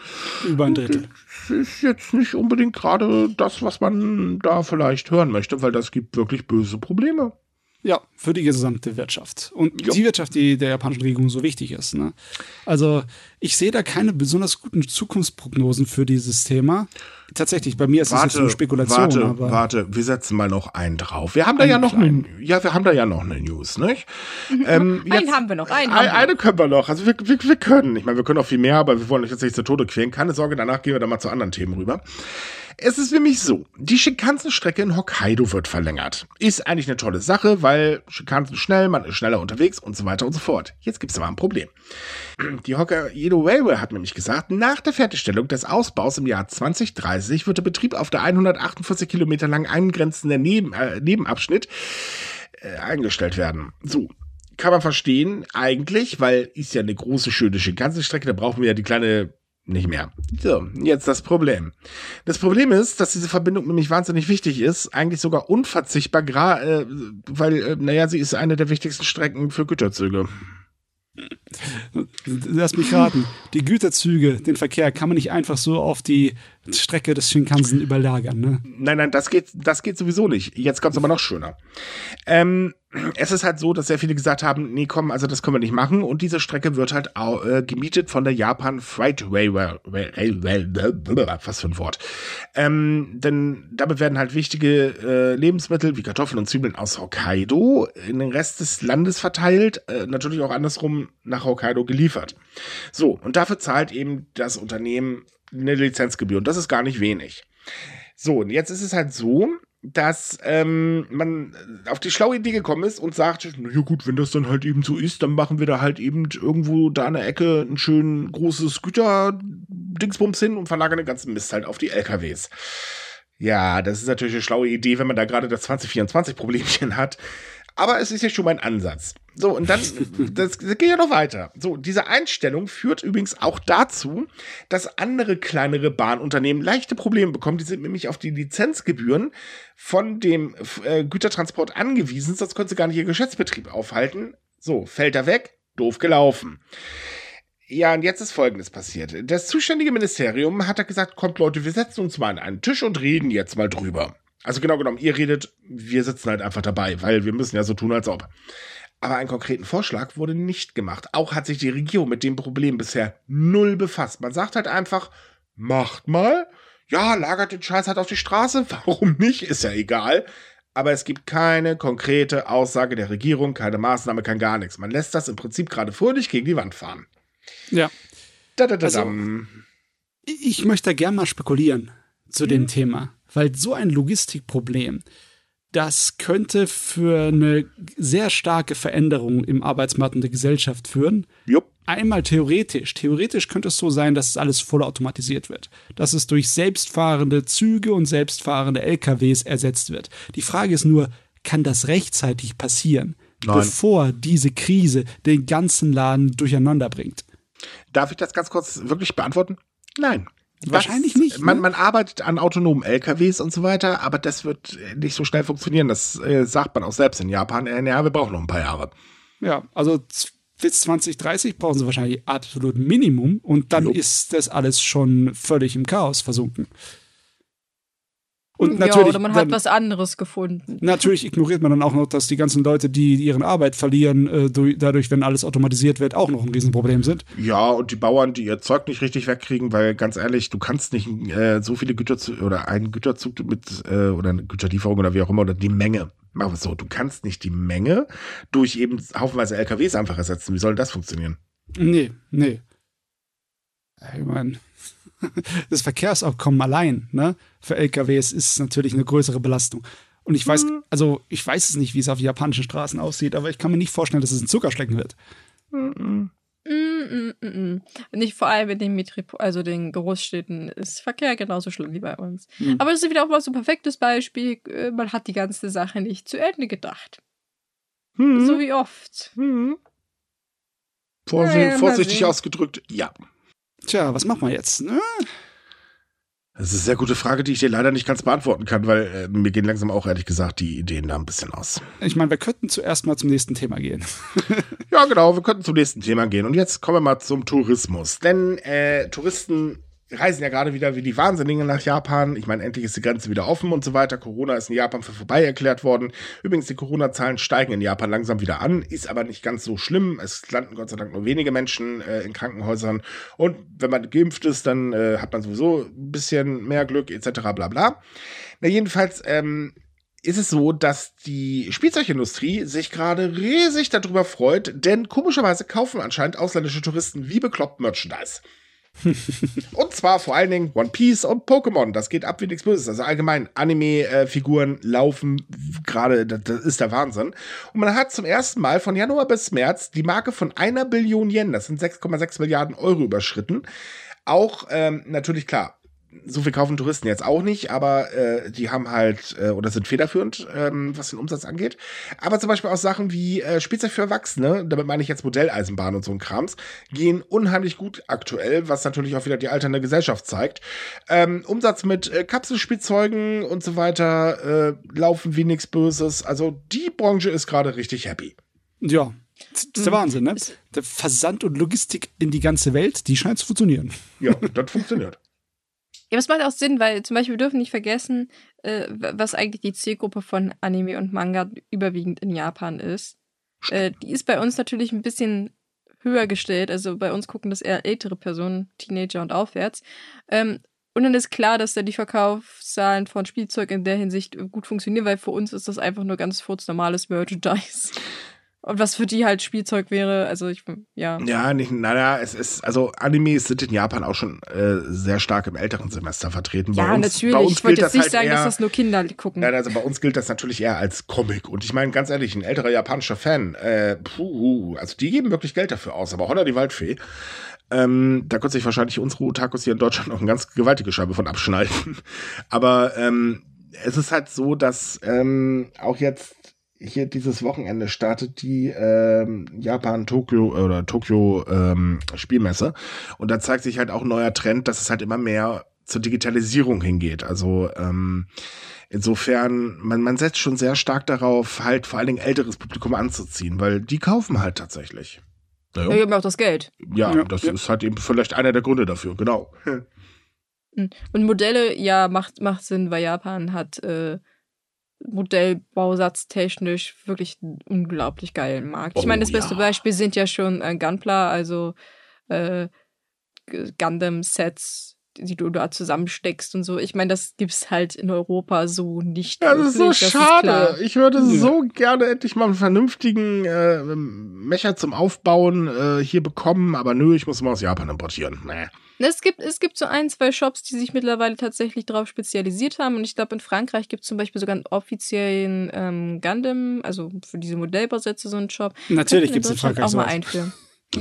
über ein Drittel. Das ist jetzt nicht unbedingt gerade das, was man da vielleicht hören möchte, weil das gibt wirklich böse Probleme. Ja, für die gesamte Wirtschaft. Und ja. die Wirtschaft, die der japanischen Regierung so wichtig ist. Ne? Also, ich sehe da keine besonders guten Zukunftsprognosen für dieses Thema. Tatsächlich, bei mir ist warte, das jetzt eine Spekulation. Warte, aber warte, wir setzen mal noch einen drauf. Wir haben da ja noch eine, ja, wir haben da ja noch eine News, nicht? ähm, einen haben wir noch, einen ein, Eine noch. können wir noch. Also wir, wir, wir können. Ich meine, wir können auch viel mehr, aber wir wollen euch jetzt nicht zu Tode quälen. Keine Sorge, danach gehen wir dann mal zu anderen Themen rüber. Es ist nämlich so, die Shinkansen-Strecke in Hokkaido wird verlängert. Ist eigentlich eine tolle Sache, weil Shinkansen schnell, man ist schneller unterwegs und so weiter und so fort. Jetzt gibt es aber ein Problem. Die Hokkaido Railway hat nämlich gesagt, nach der Fertigstellung des Ausbaus im Jahr 2030 wird der Betrieb auf der 148 Kilometer lang eingrenzenden Neben, äh, Nebenabschnitt äh, eingestellt werden. So, kann man verstehen, eigentlich, weil ist ja eine große, schöne Shinkansen-Strecke, da brauchen wir ja die kleine nicht mehr. So, jetzt das Problem. Das Problem ist, dass diese Verbindung nämlich wahnsinnig wichtig ist, eigentlich sogar unverzichtbar, äh, weil, äh, naja, sie ist eine der wichtigsten Strecken für Güterzüge. Lass mich raten. Die Güterzüge, den Verkehr kann man nicht einfach so auf die Strecke des Shinkansen überlagern, ne? Nein, nein, das geht, das geht sowieso nicht. Jetzt kommt es aber noch schöner. Ähm, es ist halt so, dass sehr viele gesagt haben, nee, komm, also das können wir nicht machen. Und diese Strecke wird halt auch, äh, gemietet von der Japan Freight Railway. Was für ein Wort. Ähm, denn damit werden halt wichtige äh, Lebensmittel wie Kartoffeln und Zwiebeln aus Hokkaido in den Rest des Landes verteilt, äh, natürlich auch andersrum nach Hokkaido geliefert. So, und dafür zahlt eben das Unternehmen eine Lizenzgebühr. Und das ist gar nicht wenig. So, und jetzt ist es halt so, dass ähm, man auf die schlaue Idee gekommen ist und sagt, ja gut, wenn das dann halt eben so ist, dann machen wir da halt eben irgendwo da an der Ecke ein schön großes Güterdingsbums hin und verlagern den ganzen Mist halt auf die LKWs. Ja, das ist natürlich eine schlaue Idee, wenn man da gerade das 2024-Problemchen hat. Aber es ist ja schon mal ein Ansatz. So, und dann, das, das geht ja noch weiter. So, diese Einstellung führt übrigens auch dazu, dass andere kleinere Bahnunternehmen leichte Probleme bekommen. Die sind nämlich auf die Lizenzgebühren von dem äh, Gütertransport angewiesen, sonst können sie gar nicht ihr Geschäftsbetrieb aufhalten. So, fällt er weg, doof gelaufen. Ja, und jetzt ist Folgendes passiert. Das zuständige Ministerium hat da gesagt, kommt Leute, wir setzen uns mal an einen Tisch und reden jetzt mal drüber. Also genau genommen, ihr redet, wir sitzen halt einfach dabei, weil wir müssen ja so tun, als ob. Aber einen konkreten Vorschlag wurde nicht gemacht. Auch hat sich die Regierung mit dem Problem bisher null befasst. Man sagt halt einfach, macht mal. Ja, lagert den Scheiß halt auf die Straße. Warum nicht? Ist ja egal. Aber es gibt keine konkrete Aussage der Regierung, keine Maßnahme, kein gar nichts. Man lässt das im Prinzip gerade fröhlich gegen die Wand fahren. Ja. Da, da, da, also, ich möchte da gerne mal spekulieren zu hm? dem Thema weil so ein Logistikproblem, das könnte für eine sehr starke Veränderung im Arbeitsmarkt und der Gesellschaft führen. Jupp. Einmal theoretisch. Theoretisch könnte es so sein, dass es alles vollautomatisiert wird. Dass es durch selbstfahrende Züge und selbstfahrende LKWs ersetzt wird. Die Frage ist nur, kann das rechtzeitig passieren, Nein. bevor diese Krise den ganzen Laden durcheinander bringt? Darf ich das ganz kurz wirklich beantworten? Nein. Wahrscheinlich das, nicht. Ne? Man, man arbeitet an autonomen LKWs und so weiter, aber das wird nicht so schnell funktionieren. Das äh, sagt man auch selbst in Japan. Äh, ja, wir brauchen noch ein paar Jahre. Ja, also bis 2030 brauchen sie wahrscheinlich absolut Minimum und dann jo. ist das alles schon völlig im Chaos versunken. Und natürlich, ja, oder man hat was anderes gefunden. Natürlich ignoriert man dann auch noch, dass die ganzen Leute, die ihren Arbeit verlieren, äh, durch, dadurch, wenn alles automatisiert wird, auch noch ein Riesenproblem sind. Ja, und die Bauern, die ihr Zeug nicht richtig wegkriegen, weil ganz ehrlich, du kannst nicht äh, so viele Güterzüge oder einen Güterzug mit äh, oder eine Güterlieferung oder wie auch immer oder die Menge. Machen wir es so, du kannst nicht die Menge durch eben haufenweise LKWs einfach ersetzen. Wie soll das funktionieren? Nee, nee. Ich meine, das Verkehrsabkommen allein ne, für LKWs ist natürlich eine größere Belastung. Und ich weiß, mhm. also ich weiß es nicht, wie es auf japanischen Straßen aussieht, aber ich kann mir nicht vorstellen, dass es ein Zuckerschlecken wird. Mhm. Mm, mm, mm, nicht vor allem in den Metrop also den Großstädten ist Verkehr genauso schlimm wie bei uns. Mhm. Aber das ist wieder auch mal so ein perfektes Beispiel. Äh, man hat die ganze Sache nicht zu Ende gedacht. Mhm. So wie oft. Mhm. Vorsicht, naja, vorsichtig ausgedrückt, ja. Tja, was machen wir jetzt? Ne? Das ist eine sehr gute Frage, die ich dir leider nicht ganz beantworten kann, weil äh, mir gehen langsam auch ehrlich gesagt die Ideen da ein bisschen aus. Ich meine, wir könnten zuerst mal zum nächsten Thema gehen. ja, genau, wir könnten zum nächsten Thema gehen. Und jetzt kommen wir mal zum Tourismus. Denn äh, Touristen reisen ja gerade wieder wie die Wahnsinnigen nach Japan. Ich meine, endlich ist die Grenze wieder offen und so weiter. Corona ist in Japan für vorbei erklärt worden. Übrigens, die Corona-Zahlen steigen in Japan langsam wieder an, ist aber nicht ganz so schlimm. Es landen Gott sei Dank nur wenige Menschen äh, in Krankenhäusern. Und wenn man geimpft ist, dann äh, hat man sowieso ein bisschen mehr Glück, etc. bla bla. Na, jedenfalls, ähm, ist es so, dass die Spielzeugindustrie sich gerade riesig darüber freut, denn komischerweise kaufen anscheinend ausländische Touristen wie bekloppt Merchandise. und zwar vor allen Dingen One Piece und Pokémon. Das geht ab wie nichts Böses. Also allgemein Anime-Figuren laufen gerade, das ist der Wahnsinn. Und man hat zum ersten Mal von Januar bis März die Marke von einer Billion Yen, das sind 6,6 Milliarden Euro überschritten. Auch ähm, natürlich klar, so viel kaufen Touristen jetzt auch nicht, aber äh, die haben halt äh, oder sind federführend, ähm, was den Umsatz angeht. Aber zum Beispiel auch Sachen wie äh, Spielzeug für Erwachsene, damit meine ich jetzt Modelleisenbahn und so ein Krams, gehen unheimlich gut aktuell, was natürlich auch wieder die alternde Gesellschaft zeigt. Ähm, Umsatz mit äh, Kapselspielzeugen und so weiter äh, laufen wie nichts Böses. Also die Branche ist gerade richtig happy. Ja, das ist der Wahnsinn, ne? Der Versand und Logistik in die ganze Welt, die scheint zu funktionieren. Ja, das funktioniert. Ja, das macht auch Sinn, weil zum Beispiel wir dürfen nicht vergessen, äh, was eigentlich die Zielgruppe von Anime und Manga überwiegend in Japan ist. Äh, die ist bei uns natürlich ein bisschen höher gestellt. Also bei uns gucken das eher ältere Personen, Teenager und aufwärts. Ähm, und dann ist klar, dass da die Verkaufszahlen von Spielzeug in der Hinsicht gut funktionieren, weil für uns ist das einfach nur ganz normales Merchandise. Und was für die halt Spielzeug wäre, also ich, ja. Ja, nicht, naja, es ist, also Animes sind in Japan auch schon äh, sehr stark im älteren Semester vertreten. Bei ja, uns, natürlich. Bei uns ich wollte jetzt nicht halt sagen, eher, dass das nur Kinder gucken. Ja, also bei uns gilt das natürlich eher als Comic. Und ich meine, ganz ehrlich, ein älterer japanischer Fan, äh, puh, also die geben wirklich Geld dafür aus, aber Holla die Waldfee. Ähm, da könnte sich wahrscheinlich unsere Otakus hier in Deutschland noch eine ganz gewaltige Scheibe von abschneiden. aber ähm, es ist halt so, dass ähm, auch jetzt hier dieses Wochenende startet die ähm, Japan Tokyo oder Tokyo ähm, Spielmesse und da zeigt sich halt auch ein neuer Trend, dass es halt immer mehr zur Digitalisierung hingeht. Also ähm, insofern, man, man setzt schon sehr stark darauf, halt vor allen Dingen älteres Publikum anzuziehen, weil die kaufen halt tatsächlich. Ja, die haben auch das Geld. Ja, ja das ja. ist halt eben vielleicht einer der Gründe dafür, genau. Und Modelle, ja, macht, macht Sinn, weil Japan hat äh, Modellbausatztechnisch wirklich einen unglaublich geilen Markt. ich meine, das oh, beste ja. Beispiel sind ja schon äh, Gunpla, also äh, Gundam-Sets, die du da zusammensteckst und so. Ich meine, das gibt's halt in Europa so nicht. Ja, das ist so das schade. Ist ich würde ja. so gerne endlich mal einen vernünftigen äh, Mecher zum Aufbauen äh, hier bekommen, aber nö, ich muss mal aus Japan importieren. Nee. Es gibt, es gibt so ein, zwei Shops, die sich mittlerweile tatsächlich darauf spezialisiert haben. Und ich glaube, in Frankreich gibt es zum Beispiel sogar einen offiziellen ähm, Gundam, also für diese Modellbausätze so einen Shop. Natürlich gibt es in Frankreich auch mal einführen.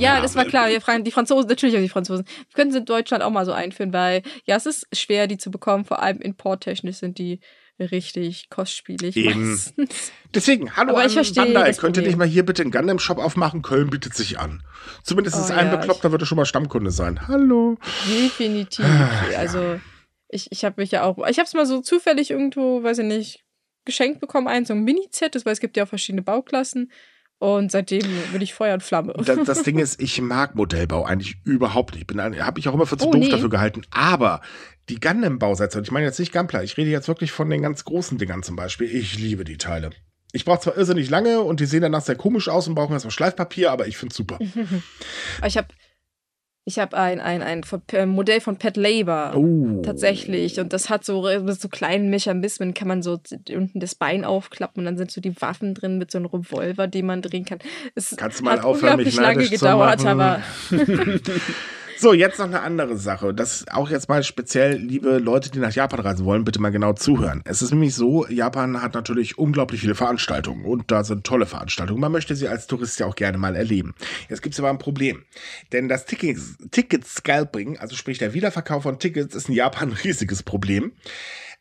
Ja, das war klar. Die Franzosen, natürlich auch die Franzosen. Wir können sie in Deutschland auch mal so einführen, weil ja, es ist schwer, die zu bekommen. Vor allem importtechnisch sind die richtig kostspielig. Eben. Deswegen, hallo Aber ich verstehe Bandai, könnt ihr nicht mal hier bitte einen Gundam-Shop aufmachen? Köln bietet sich an. Zumindest oh, ist ein ja, Bekloppter würde schon mal Stammkunde sein. Hallo. Definitiv. Ah, also, ja. ich, ich habe mich ja auch, ich habe es mal so zufällig irgendwo, weiß ich nicht, geschenkt bekommen, ein so ein Mini-Set, weil es gibt ja auch verschiedene Bauklassen. Und seitdem bin ich Feuer und Flamme. Das, das, Ding ist, ich mag Modellbau eigentlich überhaupt nicht. Ich habe mich auch immer für zu oh, doof nee. dafür gehalten. Aber die Gundam-Bausätze, und ich meine jetzt nicht Gunpla, ich rede jetzt wirklich von den ganz großen Dingern zum Beispiel. Ich liebe die Teile. Ich brauche zwar irrsinnig lange und die sehen danach sehr komisch aus und brauchen erstmal Schleifpapier, aber ich finde es super. ich habe ich habe ein, ein, ein äh, Modell von Pet Labor. Oh. Tatsächlich. Und das hat so mit so kleinen Mechanismen, kann man so unten das Bein aufklappen und dann sind so die Waffen drin mit so einem Revolver, den man drehen kann. Es Kannst du mal hat aufhören, unglaublich lange gedauert, aber. So, jetzt noch eine andere Sache. Das auch jetzt mal speziell, liebe Leute, die nach Japan reisen wollen, bitte mal genau zuhören. Es ist nämlich so, Japan hat natürlich unglaublich viele Veranstaltungen und da sind tolle Veranstaltungen. Man möchte sie als Tourist ja auch gerne mal erleben. Jetzt gibt es aber ein Problem. Denn das Ticket-Scalping, also sprich der Wiederverkauf von Tickets, ist in Japan ein riesiges Problem.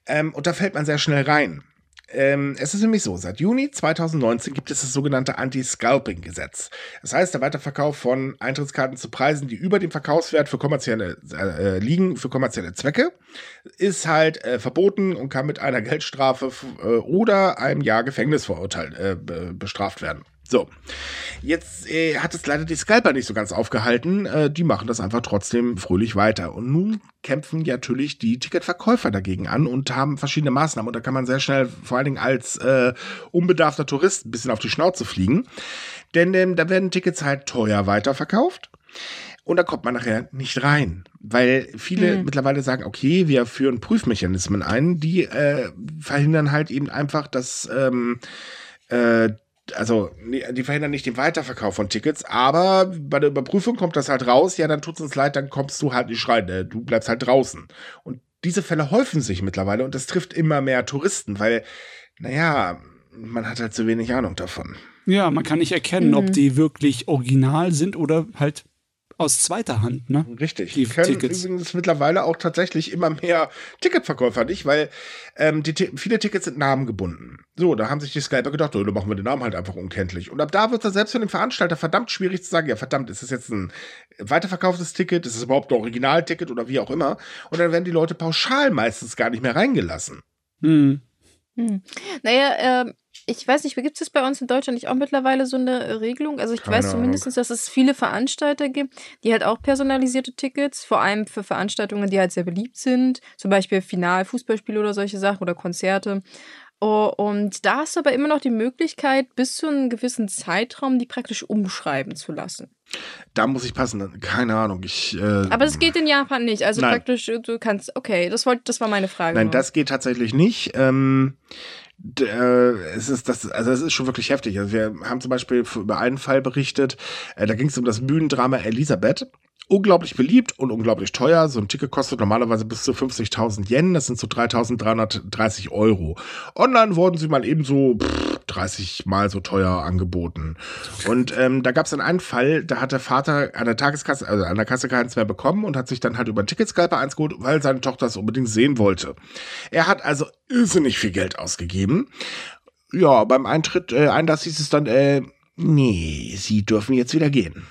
Ähm, und da fällt man sehr schnell rein. Ähm, es ist nämlich so, seit Juni 2019 gibt es das sogenannte Anti-Scalping-Gesetz. Das heißt, der Weiterverkauf von Eintrittskarten zu Preisen, die über dem Verkaufswert für kommerzielle äh, liegen, für kommerzielle Zwecke, ist halt äh, verboten und kann mit einer Geldstrafe äh, oder einem Jahr Gefängnisvorurteil äh, bestraft werden. So, jetzt äh, hat es leider die Scalper nicht so ganz aufgehalten. Äh, die machen das einfach trotzdem fröhlich weiter. Und nun kämpfen natürlich die Ticketverkäufer dagegen an und haben verschiedene Maßnahmen. Und da kann man sehr schnell, vor allen Dingen als äh, unbedarfter Tourist, ein bisschen auf die Schnauze fliegen. Denn ähm, da werden Tickets halt teuer weiterverkauft. Und da kommt man nachher nicht rein, weil viele mhm. mittlerweile sagen, okay, wir führen Prüfmechanismen ein, die äh, verhindern halt eben einfach, dass ähm, äh, also die verhindern nicht den Weiterverkauf von Tickets, aber bei der Überprüfung kommt das halt raus, ja, dann tut's uns leid, dann kommst du halt nicht rein, äh, du bleibst halt draußen. Und diese Fälle häufen sich mittlerweile und das trifft immer mehr Touristen, weil, naja, man hat halt zu wenig Ahnung davon. Ja, man kann nicht erkennen, mhm. ob die wirklich original sind oder halt aus zweiter Hand, ne? Richtig. Die können Tickets. übrigens mittlerweile auch tatsächlich immer mehr Ticketverkäufer nicht, weil ähm, die, viele Tickets sind namengebunden. So, da haben sich die Skyper gedacht, oh, da machen wir den Namen halt einfach unkenntlich. Und ab da wird es selbst für den Veranstalter verdammt schwierig zu sagen, ja verdammt, ist das jetzt ein weiterverkauftes Ticket, ist es überhaupt ein Originalticket oder wie auch immer. Und dann werden die Leute pauschal meistens gar nicht mehr reingelassen. Hm. Hm. Naja, äh, ich weiß nicht, gibt es bei uns in Deutschland nicht auch mittlerweile so eine äh, Regelung? Also ich Keine weiß zumindest, dass es viele Veranstalter gibt, die halt auch personalisierte Tickets, vor allem für Veranstaltungen, die halt sehr beliebt sind, zum Beispiel Final-Fußballspiele oder solche Sachen oder Konzerte. Oh, und da hast du aber immer noch die Möglichkeit, bis zu einem gewissen Zeitraum die praktisch umschreiben zu lassen. Da muss ich passen, keine Ahnung. Ich, äh, aber das geht in Japan nicht. Also nein. praktisch, du kannst, okay, das, wollt, das war meine Frage. Nein, nur. das geht tatsächlich nicht. Ähm, äh, es ist das, also es ist schon wirklich heftig. Also wir haben zum Beispiel über einen Fall berichtet, äh, da ging es um das Bühnendrama Elisabeth unglaublich beliebt und unglaublich teuer. So ein Ticket kostet normalerweise bis zu 50.000 Yen, das sind so 3.330 Euro. Online wurden sie mal ebenso pff, 30 Mal so teuer angeboten. Und ähm, da gab es dann einen Fall, da hat der Vater an der Tageskasse, also an der Kasse keins mehr bekommen und hat sich dann halt über einen Ticketscalper eins geholt, weil seine Tochter es unbedingt sehen wollte. Er hat also irrsinnig viel Geld ausgegeben. Ja, beim Eintritt, äh, Einlass hieß es dann, äh, nee, sie dürfen jetzt wieder gehen.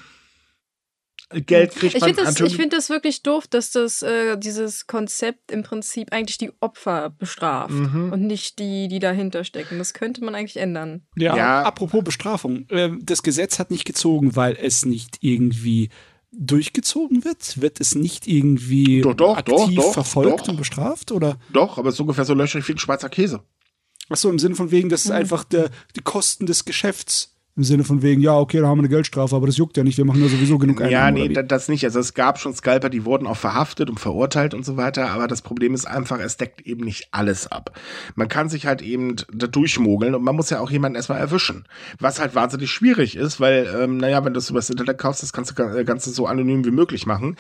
Geld kriegt ich man. Das, ich finde das wirklich doof, dass das äh, dieses Konzept im Prinzip eigentlich die Opfer bestraft mhm. und nicht die, die dahinter stecken. Das könnte man eigentlich ändern. Ja, ja. apropos Bestrafung. Äh, das Gesetz hat nicht gezogen, weil es nicht irgendwie durchgezogen wird? Wird es nicht irgendwie doch, doch, aktiv doch, verfolgt und bestraft? Oder? Doch, aber es ist ungefähr so löchrig wie ein Schweizer Käse. Achso, im Sinne von wegen, das ist mhm. einfach der, die Kosten des Geschäfts im Sinne von wegen, ja, okay, da haben wir eine Geldstrafe, aber das juckt ja nicht, wir machen ja sowieso genug Einnahmen. Ja, nee, das nicht. Also es gab schon Scalper, die wurden auch verhaftet und verurteilt und so weiter, aber das Problem ist einfach, es deckt eben nicht alles ab. Man kann sich halt eben da durchmogeln und man muss ja auch jemanden erstmal erwischen. Was halt wahnsinnig schwierig ist, weil, ähm, naja, wenn du es übers Internet kaufst, das kannst du äh, Ganze so anonym wie möglich machen.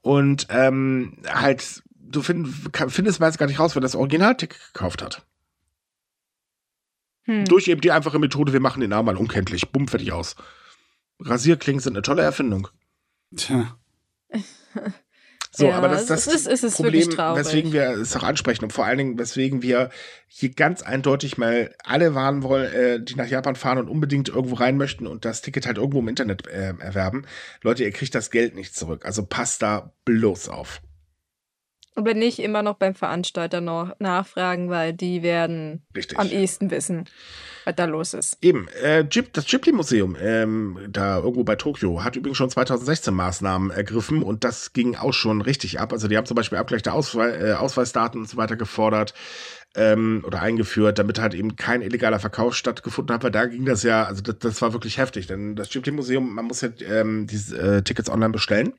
Und ähm, halt, du find, findest meist gar nicht raus, wer das Originalticket gekauft hat. Hm. Durch eben die einfache Methode, wir machen den Namen mal unkenntlich. Bumm, fertig aus. Rasierklingen sind eine tolle Erfindung. Tja. So, ja, aber das, das ist, ist, ist Problem, weswegen wir es auch ansprechen und vor allen Dingen, weswegen wir hier ganz eindeutig mal alle warnen wollen, äh, die nach Japan fahren und unbedingt irgendwo rein möchten und das Ticket halt irgendwo im Internet äh, erwerben. Leute, ihr kriegt das Geld nicht zurück. Also passt da bloß auf. Und wenn nicht, immer noch beim Veranstalter noch nachfragen, weil die werden Richtig. am ehesten wissen, was da los ist. Eben, äh, das Ghibli-Museum ähm, da irgendwo bei Tokio hat übrigens schon 2016 Maßnahmen ergriffen und das ging auch schon richtig ab. Also die haben zum Beispiel Abgleich der Auswe äh, Ausweisdaten und so weiter gefordert ähm, oder eingeführt, damit halt eben kein illegaler Verkauf stattgefunden hat, weil da ging das ja, also das, das war wirklich heftig, denn das Ghibli-Museum, man muss ja ähm, diese äh, Tickets online bestellen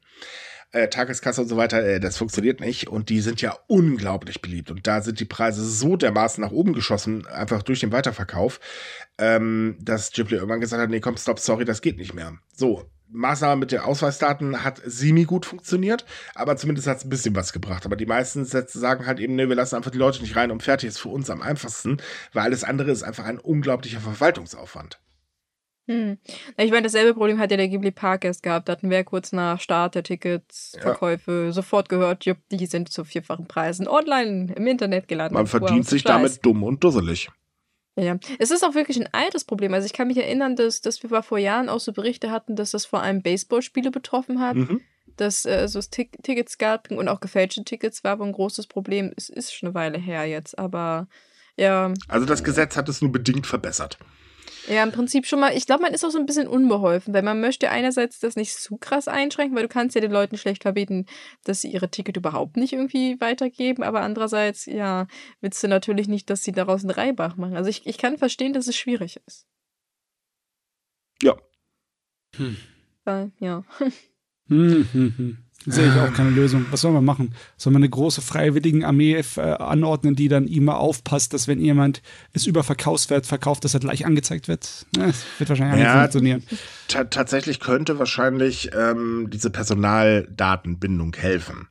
äh, Tageskasse und so weiter, äh, das funktioniert nicht. Und die sind ja unglaublich beliebt. Und da sind die Preise so dermaßen nach oben geschossen, einfach durch den Weiterverkauf, ähm, dass Ghibli irgendwann gesagt hat, nee, komm, stopp, sorry, das geht nicht mehr. So, Maßnahme mit den Ausweisdaten hat semi gut funktioniert, aber zumindest hat es ein bisschen was gebracht. Aber die meisten Sätze sagen halt eben, nee, wir lassen einfach die Leute nicht rein und fertig ist für uns am einfachsten, weil alles andere ist einfach ein unglaublicher Verwaltungsaufwand. Hm. Ich meine, dasselbe Problem hat ja der Ghibli Park erst gehabt. Da hatten wir kurz nach Start der Ticketsverkäufe ja. sofort gehört, jupp, die sind zu vierfachen Preisen online im Internet gelandet. Man verdient wow, sich damit dumm und dusselig. Ja, es ist auch wirklich ein altes Problem. Also ich kann mich erinnern, dass, dass wir vor Jahren auch so Berichte hatten, dass das vor allem Baseballspiele betroffen hat. Mhm. Dass äh, so Ticketscalping und auch gefälschte Tickets war wohl ein großes Problem. Es ist schon eine Weile her jetzt, aber ja. Also das Gesetz hat es nur bedingt verbessert. Ja, im Prinzip schon mal. Ich glaube, man ist auch so ein bisschen unbeholfen, weil man möchte einerseits das nicht zu krass einschränken, weil du kannst ja den Leuten schlecht verbieten, dass sie ihre Ticket überhaupt nicht irgendwie weitergeben, aber andererseits, ja, willst du natürlich nicht, dass sie daraus einen Reibach machen. Also ich, ich kann verstehen, dass es schwierig ist. Ja. Hm. Weil, ja. Hm, hm, hm. Sehe ich auch keine Lösung. Was soll man machen? Soll man eine große freiwilligen Armee äh, anordnen, die dann immer aufpasst, dass wenn jemand es überverkaufswert verkauft, dass er gleich angezeigt wird? Das wird wahrscheinlich ja, nicht funktionieren. Tatsächlich könnte wahrscheinlich ähm, diese Personaldatenbindung helfen.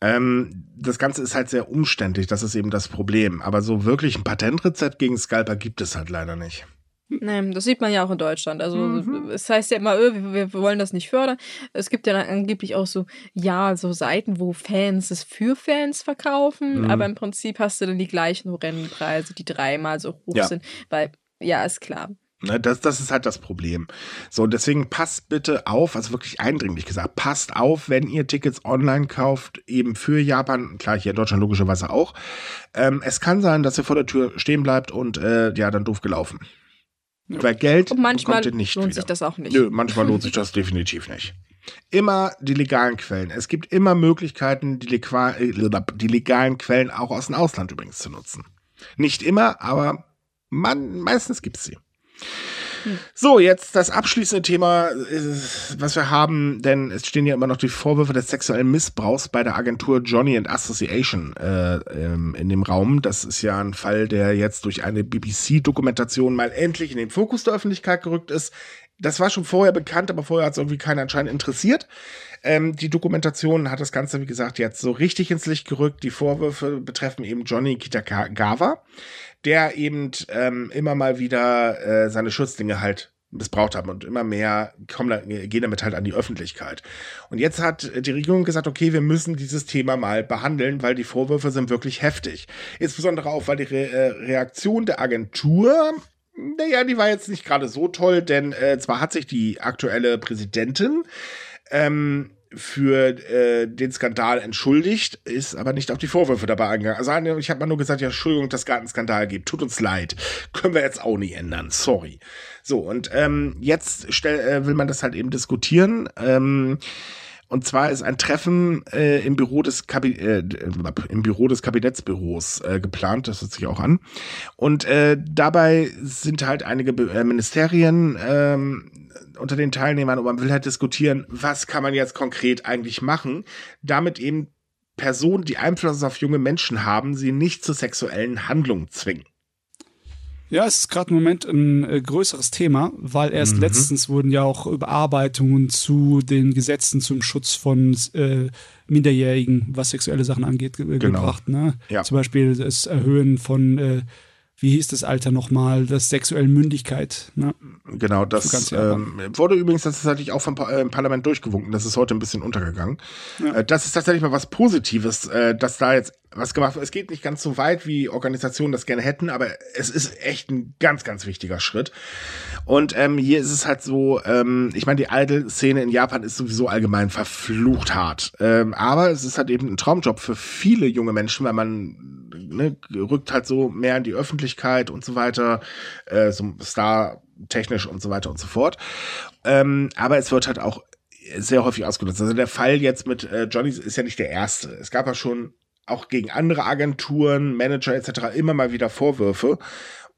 Ähm, das Ganze ist halt sehr umständlich, das ist eben das Problem. Aber so wirklich ein Patentrezept gegen Scalper gibt es halt leider nicht. Nee, das sieht man ja auch in Deutschland. Also mhm. es heißt ja immer, öh, wir, wollen das nicht fördern. Es gibt ja dann angeblich auch so, ja, so Seiten, wo Fans es für Fans verkaufen, mhm. aber im Prinzip hast du dann die gleichen Rennpreise, die dreimal so hoch ja. sind, weil, ja, ist klar. Ne, das, das ist halt das Problem. So, deswegen passt bitte auf, also wirklich eindringlich gesagt, passt auf, wenn ihr Tickets online kauft, eben für Japan, klar, hier in Deutschland logischerweise auch. Ähm, es kann sein, dass ihr vor der Tür stehen bleibt und äh, ja, dann doof gelaufen. Weil Geld Und manchmal bekommt ihr nicht lohnt wieder. sich das auch nicht. Nö, manchmal lohnt sich das definitiv nicht. Immer die legalen Quellen. Es gibt immer Möglichkeiten, die, äh, die legalen Quellen auch aus dem Ausland übrigens zu nutzen. Nicht immer, aber man, meistens gibt es sie. So, jetzt das abschließende Thema, was wir haben, denn es stehen ja immer noch die Vorwürfe des sexuellen Missbrauchs bei der Agentur Johnny and Association äh, ähm, in dem Raum. Das ist ja ein Fall, der jetzt durch eine BBC-Dokumentation mal endlich in den Fokus der Öffentlichkeit gerückt ist. Das war schon vorher bekannt, aber vorher hat es irgendwie keiner anscheinend interessiert. Ähm, die Dokumentation hat das Ganze, wie gesagt, jetzt so richtig ins Licht gerückt. Die Vorwürfe betreffen eben Johnny Kitagawa der eben ähm, immer mal wieder äh, seine Schutzlinge halt missbraucht haben und immer mehr kommen, gehen damit halt an die Öffentlichkeit. Und jetzt hat die Regierung gesagt, okay, wir müssen dieses Thema mal behandeln, weil die Vorwürfe sind wirklich heftig. Insbesondere auch, weil die Re äh, Reaktion der Agentur naja, die war jetzt nicht gerade so toll, denn äh, zwar hat sich die aktuelle Präsidentin ähm, für äh, den Skandal entschuldigt, ist aber nicht auf die Vorwürfe dabei eingegangen. Also ich habe mal nur gesagt, ja, Entschuldigung, dass es einen Skandal gibt. Tut uns leid. Können wir jetzt auch nicht ändern. Sorry. So, und ähm, jetzt stell, äh, will man das halt eben diskutieren. Ähm, und zwar ist ein Treffen äh, im, Büro des Kabi äh, im Büro des Kabinettsbüros äh, geplant, das hört sich auch an. Und äh, dabei sind halt einige Be äh, Ministerien ähm, unter den Teilnehmern und man will halt diskutieren, was kann man jetzt konkret eigentlich machen, damit eben Personen, die Einfluss auf junge Menschen haben, sie nicht zu sexuellen Handlungen zwingen. Ja, es ist gerade im Moment ein äh, größeres Thema, weil erst mhm. letztens wurden ja auch Überarbeitungen zu den Gesetzen zum Schutz von äh, Minderjährigen, was sexuelle Sachen angeht, ge genau. gebracht. Ne? Ja. Zum Beispiel das Erhöhen von äh, wie hieß das Alter nochmal, das sexuelle Mündigkeit. Ne? Genau, das ähm, wurde übrigens tatsächlich auch vom äh, Parlament durchgewunken. Das ist heute ein bisschen untergegangen. Ja. Äh, das ist tatsächlich mal was Positives, äh, dass da jetzt was gemacht wird. Es geht nicht ganz so weit, wie Organisationen das gerne hätten, aber es ist echt ein ganz, ganz wichtiger Schritt. Und ähm, hier ist es halt so, ähm, ich meine, die Idol-Szene in Japan ist sowieso allgemein verflucht hart. Ähm, aber es ist halt eben ein Traumjob für viele junge Menschen, weil man ne, rückt halt so mehr in die Öffentlichkeit und so weiter, äh, so Star-technisch und so weiter und so fort. Ähm, aber es wird halt auch sehr häufig ausgenutzt. Also der Fall jetzt mit äh, Johnny ist ja nicht der erste. Es gab ja schon auch gegen andere Agenturen, Manager etc. immer mal wieder Vorwürfe.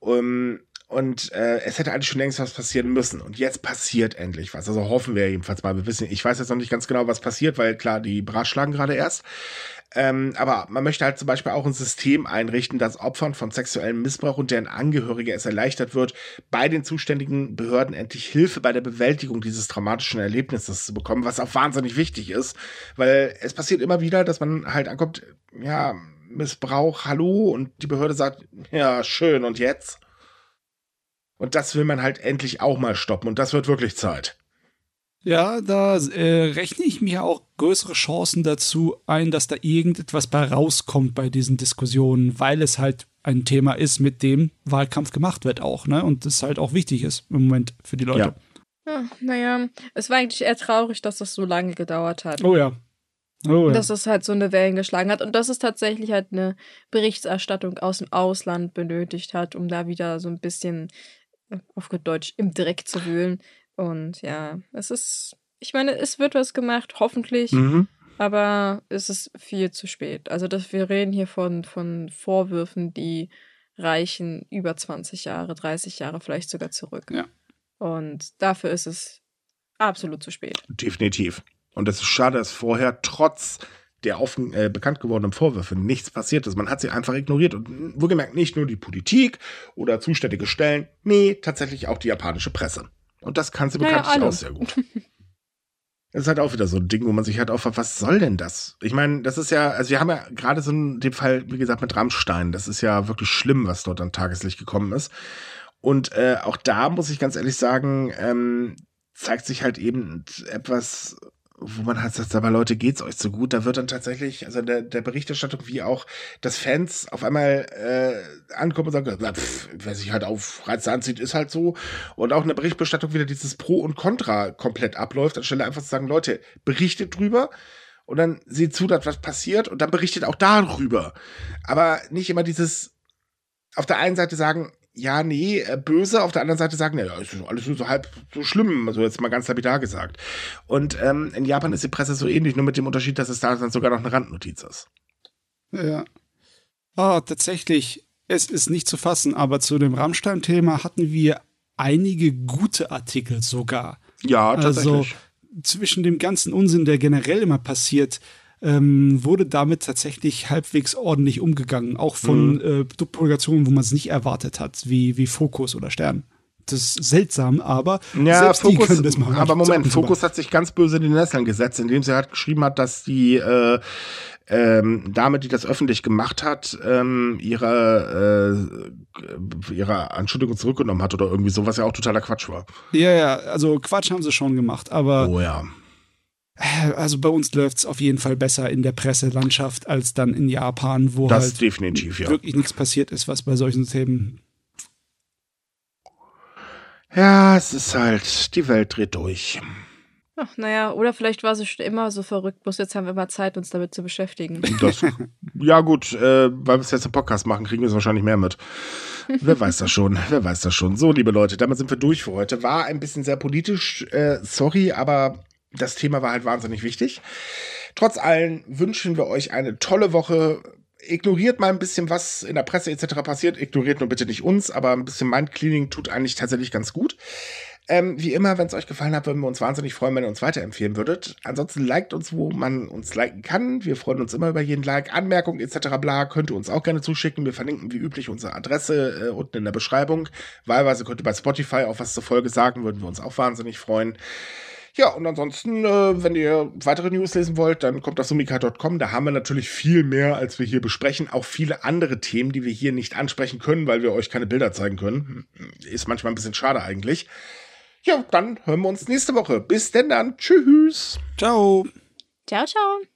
Um, ähm, und äh, es hätte eigentlich schon längst was passieren müssen. Und jetzt passiert endlich was. Also hoffen wir jedenfalls mal. Wir wissen, ich weiß jetzt noch nicht ganz genau, was passiert, weil klar, die beratschlagen gerade erst. Ähm, aber man möchte halt zum Beispiel auch ein System einrichten, das Opfern von sexuellem Missbrauch und deren Angehörige es erleichtert wird, bei den zuständigen Behörden endlich Hilfe bei der Bewältigung dieses traumatischen Erlebnisses zu bekommen, was auch wahnsinnig wichtig ist, weil es passiert immer wieder, dass man halt ankommt, ja, Missbrauch, hallo, und die Behörde sagt, ja, schön, und jetzt? Und das will man halt endlich auch mal stoppen, und das wird wirklich Zeit. Ja, da äh, rechne ich mir auch größere Chancen dazu ein, dass da irgendetwas bei rauskommt bei diesen Diskussionen, weil es halt ein Thema ist, mit dem Wahlkampf gemacht wird auch, ne? Und das halt auch wichtig ist im Moment für die Leute. Ja. Ja, naja, es war eigentlich eher traurig, dass das so lange gedauert hat. Oh ja. Oh ja. Dass es halt so eine Wellen geschlagen hat und dass es tatsächlich halt eine Berichterstattung aus dem Ausland benötigt hat, um da wieder so ein bisschen auf gut Deutsch, im Dreck zu wühlen. Und ja, es ist, ich meine, es wird was gemacht, hoffentlich. Mhm. Aber es ist viel zu spät. Also, dass wir reden hier von, von Vorwürfen, die reichen über 20 Jahre, 30 Jahre vielleicht sogar zurück. Ja. Und dafür ist es absolut zu spät. Definitiv. Und es ist schade, dass vorher trotz der offen äh, bekannt gewordenen Vorwürfe nichts passiert ist. Man hat sie einfach ignoriert und wohlgemerkt nicht nur die Politik oder zuständige Stellen, nee, tatsächlich auch die japanische Presse. Und das kann sie naja, bekanntlich auch sehr gut. Das ist halt auch wieder so ein Ding, wo man sich halt auffragt, was soll denn das? Ich meine, das ist ja, also wir haben ja gerade so in dem Fall, wie gesagt, mit Rammstein, das ist ja wirklich schlimm, was dort an Tageslicht gekommen ist. Und äh, auch da muss ich ganz ehrlich sagen, ähm, zeigt sich halt eben etwas wo man halt sagt, aber Leute, geht's euch so gut? Da wird dann tatsächlich, also der, der Berichterstattung wie auch, dass Fans auf einmal äh, ankommen und sagen, pff, wer sich halt auf Reize anzieht, ist halt so. Und auch eine Berichterstattung wieder dieses Pro und Contra komplett abläuft, anstelle einfach zu sagen, Leute, berichtet drüber und dann seht zu, dass was passiert und dann berichtet auch darüber. Aber nicht immer dieses auf der einen Seite sagen, ja, nee, äh, böse, auf der anderen Seite sagen, ja, ist alles nur so halb so schlimm, also jetzt mal ganz lapidar gesagt. Und ähm, in Japan ist die Presse so ähnlich, nur mit dem Unterschied, dass es da dann sogar noch eine Randnotiz ist. Ja. Oh, tatsächlich, es ist nicht zu fassen, aber zu dem Rammstein-Thema hatten wir einige gute Artikel sogar. Ja, tatsächlich. Also zwischen dem ganzen Unsinn, der generell immer passiert, ähm, wurde damit tatsächlich halbwegs ordentlich umgegangen. Auch von mhm. äh, Publikationen, wo man es nicht erwartet hat, wie, wie Fokus oder Stern. Das ist seltsam, aber ja, selbst Fokus, die können das machen. Aber Moment, Fokus hat sich ganz böse in den Nesseln gesetzt, indem sie halt geschrieben hat, dass die äh, ähm, Dame, die das öffentlich gemacht hat, ähm, ihre, äh, ihre Anschuldigung zurückgenommen hat oder irgendwie so, was ja auch totaler Quatsch war. Ja, ja, also Quatsch haben sie schon gemacht, aber oh, ja. Also bei uns läuft es auf jeden Fall besser in der Presselandschaft als dann in Japan, wo das halt definitiv, ja. wirklich nichts passiert ist, was bei solchen Themen. Ja, es ist halt, die Welt dreht durch. Ach, naja, oder vielleicht war sie schon immer so verrückt, bloß jetzt haben wir mal Zeit, uns damit zu beschäftigen. Das, ja, gut, äh, weil wir es jetzt im Podcast machen, kriegen wir es wahrscheinlich mehr mit. wer weiß das schon, wer weiß das schon. So, liebe Leute, damit sind wir durch für heute. War ein bisschen sehr politisch, äh, sorry, aber das Thema war halt wahnsinnig wichtig. Trotz allem wünschen wir euch eine tolle Woche. Ignoriert mal ein bisschen, was in der Presse etc. passiert. Ignoriert nur bitte nicht uns, aber ein bisschen Mindcleaning tut eigentlich tatsächlich ganz gut. Ähm, wie immer, wenn es euch gefallen hat, würden wir uns wahnsinnig freuen, wenn ihr uns weiterempfehlen würdet. Ansonsten liked uns, wo man uns liken kann. Wir freuen uns immer über jeden Like, Anmerkung etc. bla. Könnt ihr uns auch gerne zuschicken. Wir verlinken wie üblich unsere Adresse äh, unten in der Beschreibung. Wahlweise könnt ihr bei Spotify auch was zur Folge sagen, würden wir uns auch wahnsinnig freuen. Ja, und ansonsten, äh, wenn ihr weitere News lesen wollt, dann kommt auf sumika.com. Da haben wir natürlich viel mehr, als wir hier besprechen. Auch viele andere Themen, die wir hier nicht ansprechen können, weil wir euch keine Bilder zeigen können. Ist manchmal ein bisschen schade eigentlich. Ja, dann hören wir uns nächste Woche. Bis denn dann. Tschüss. Ciao. Ciao, ciao.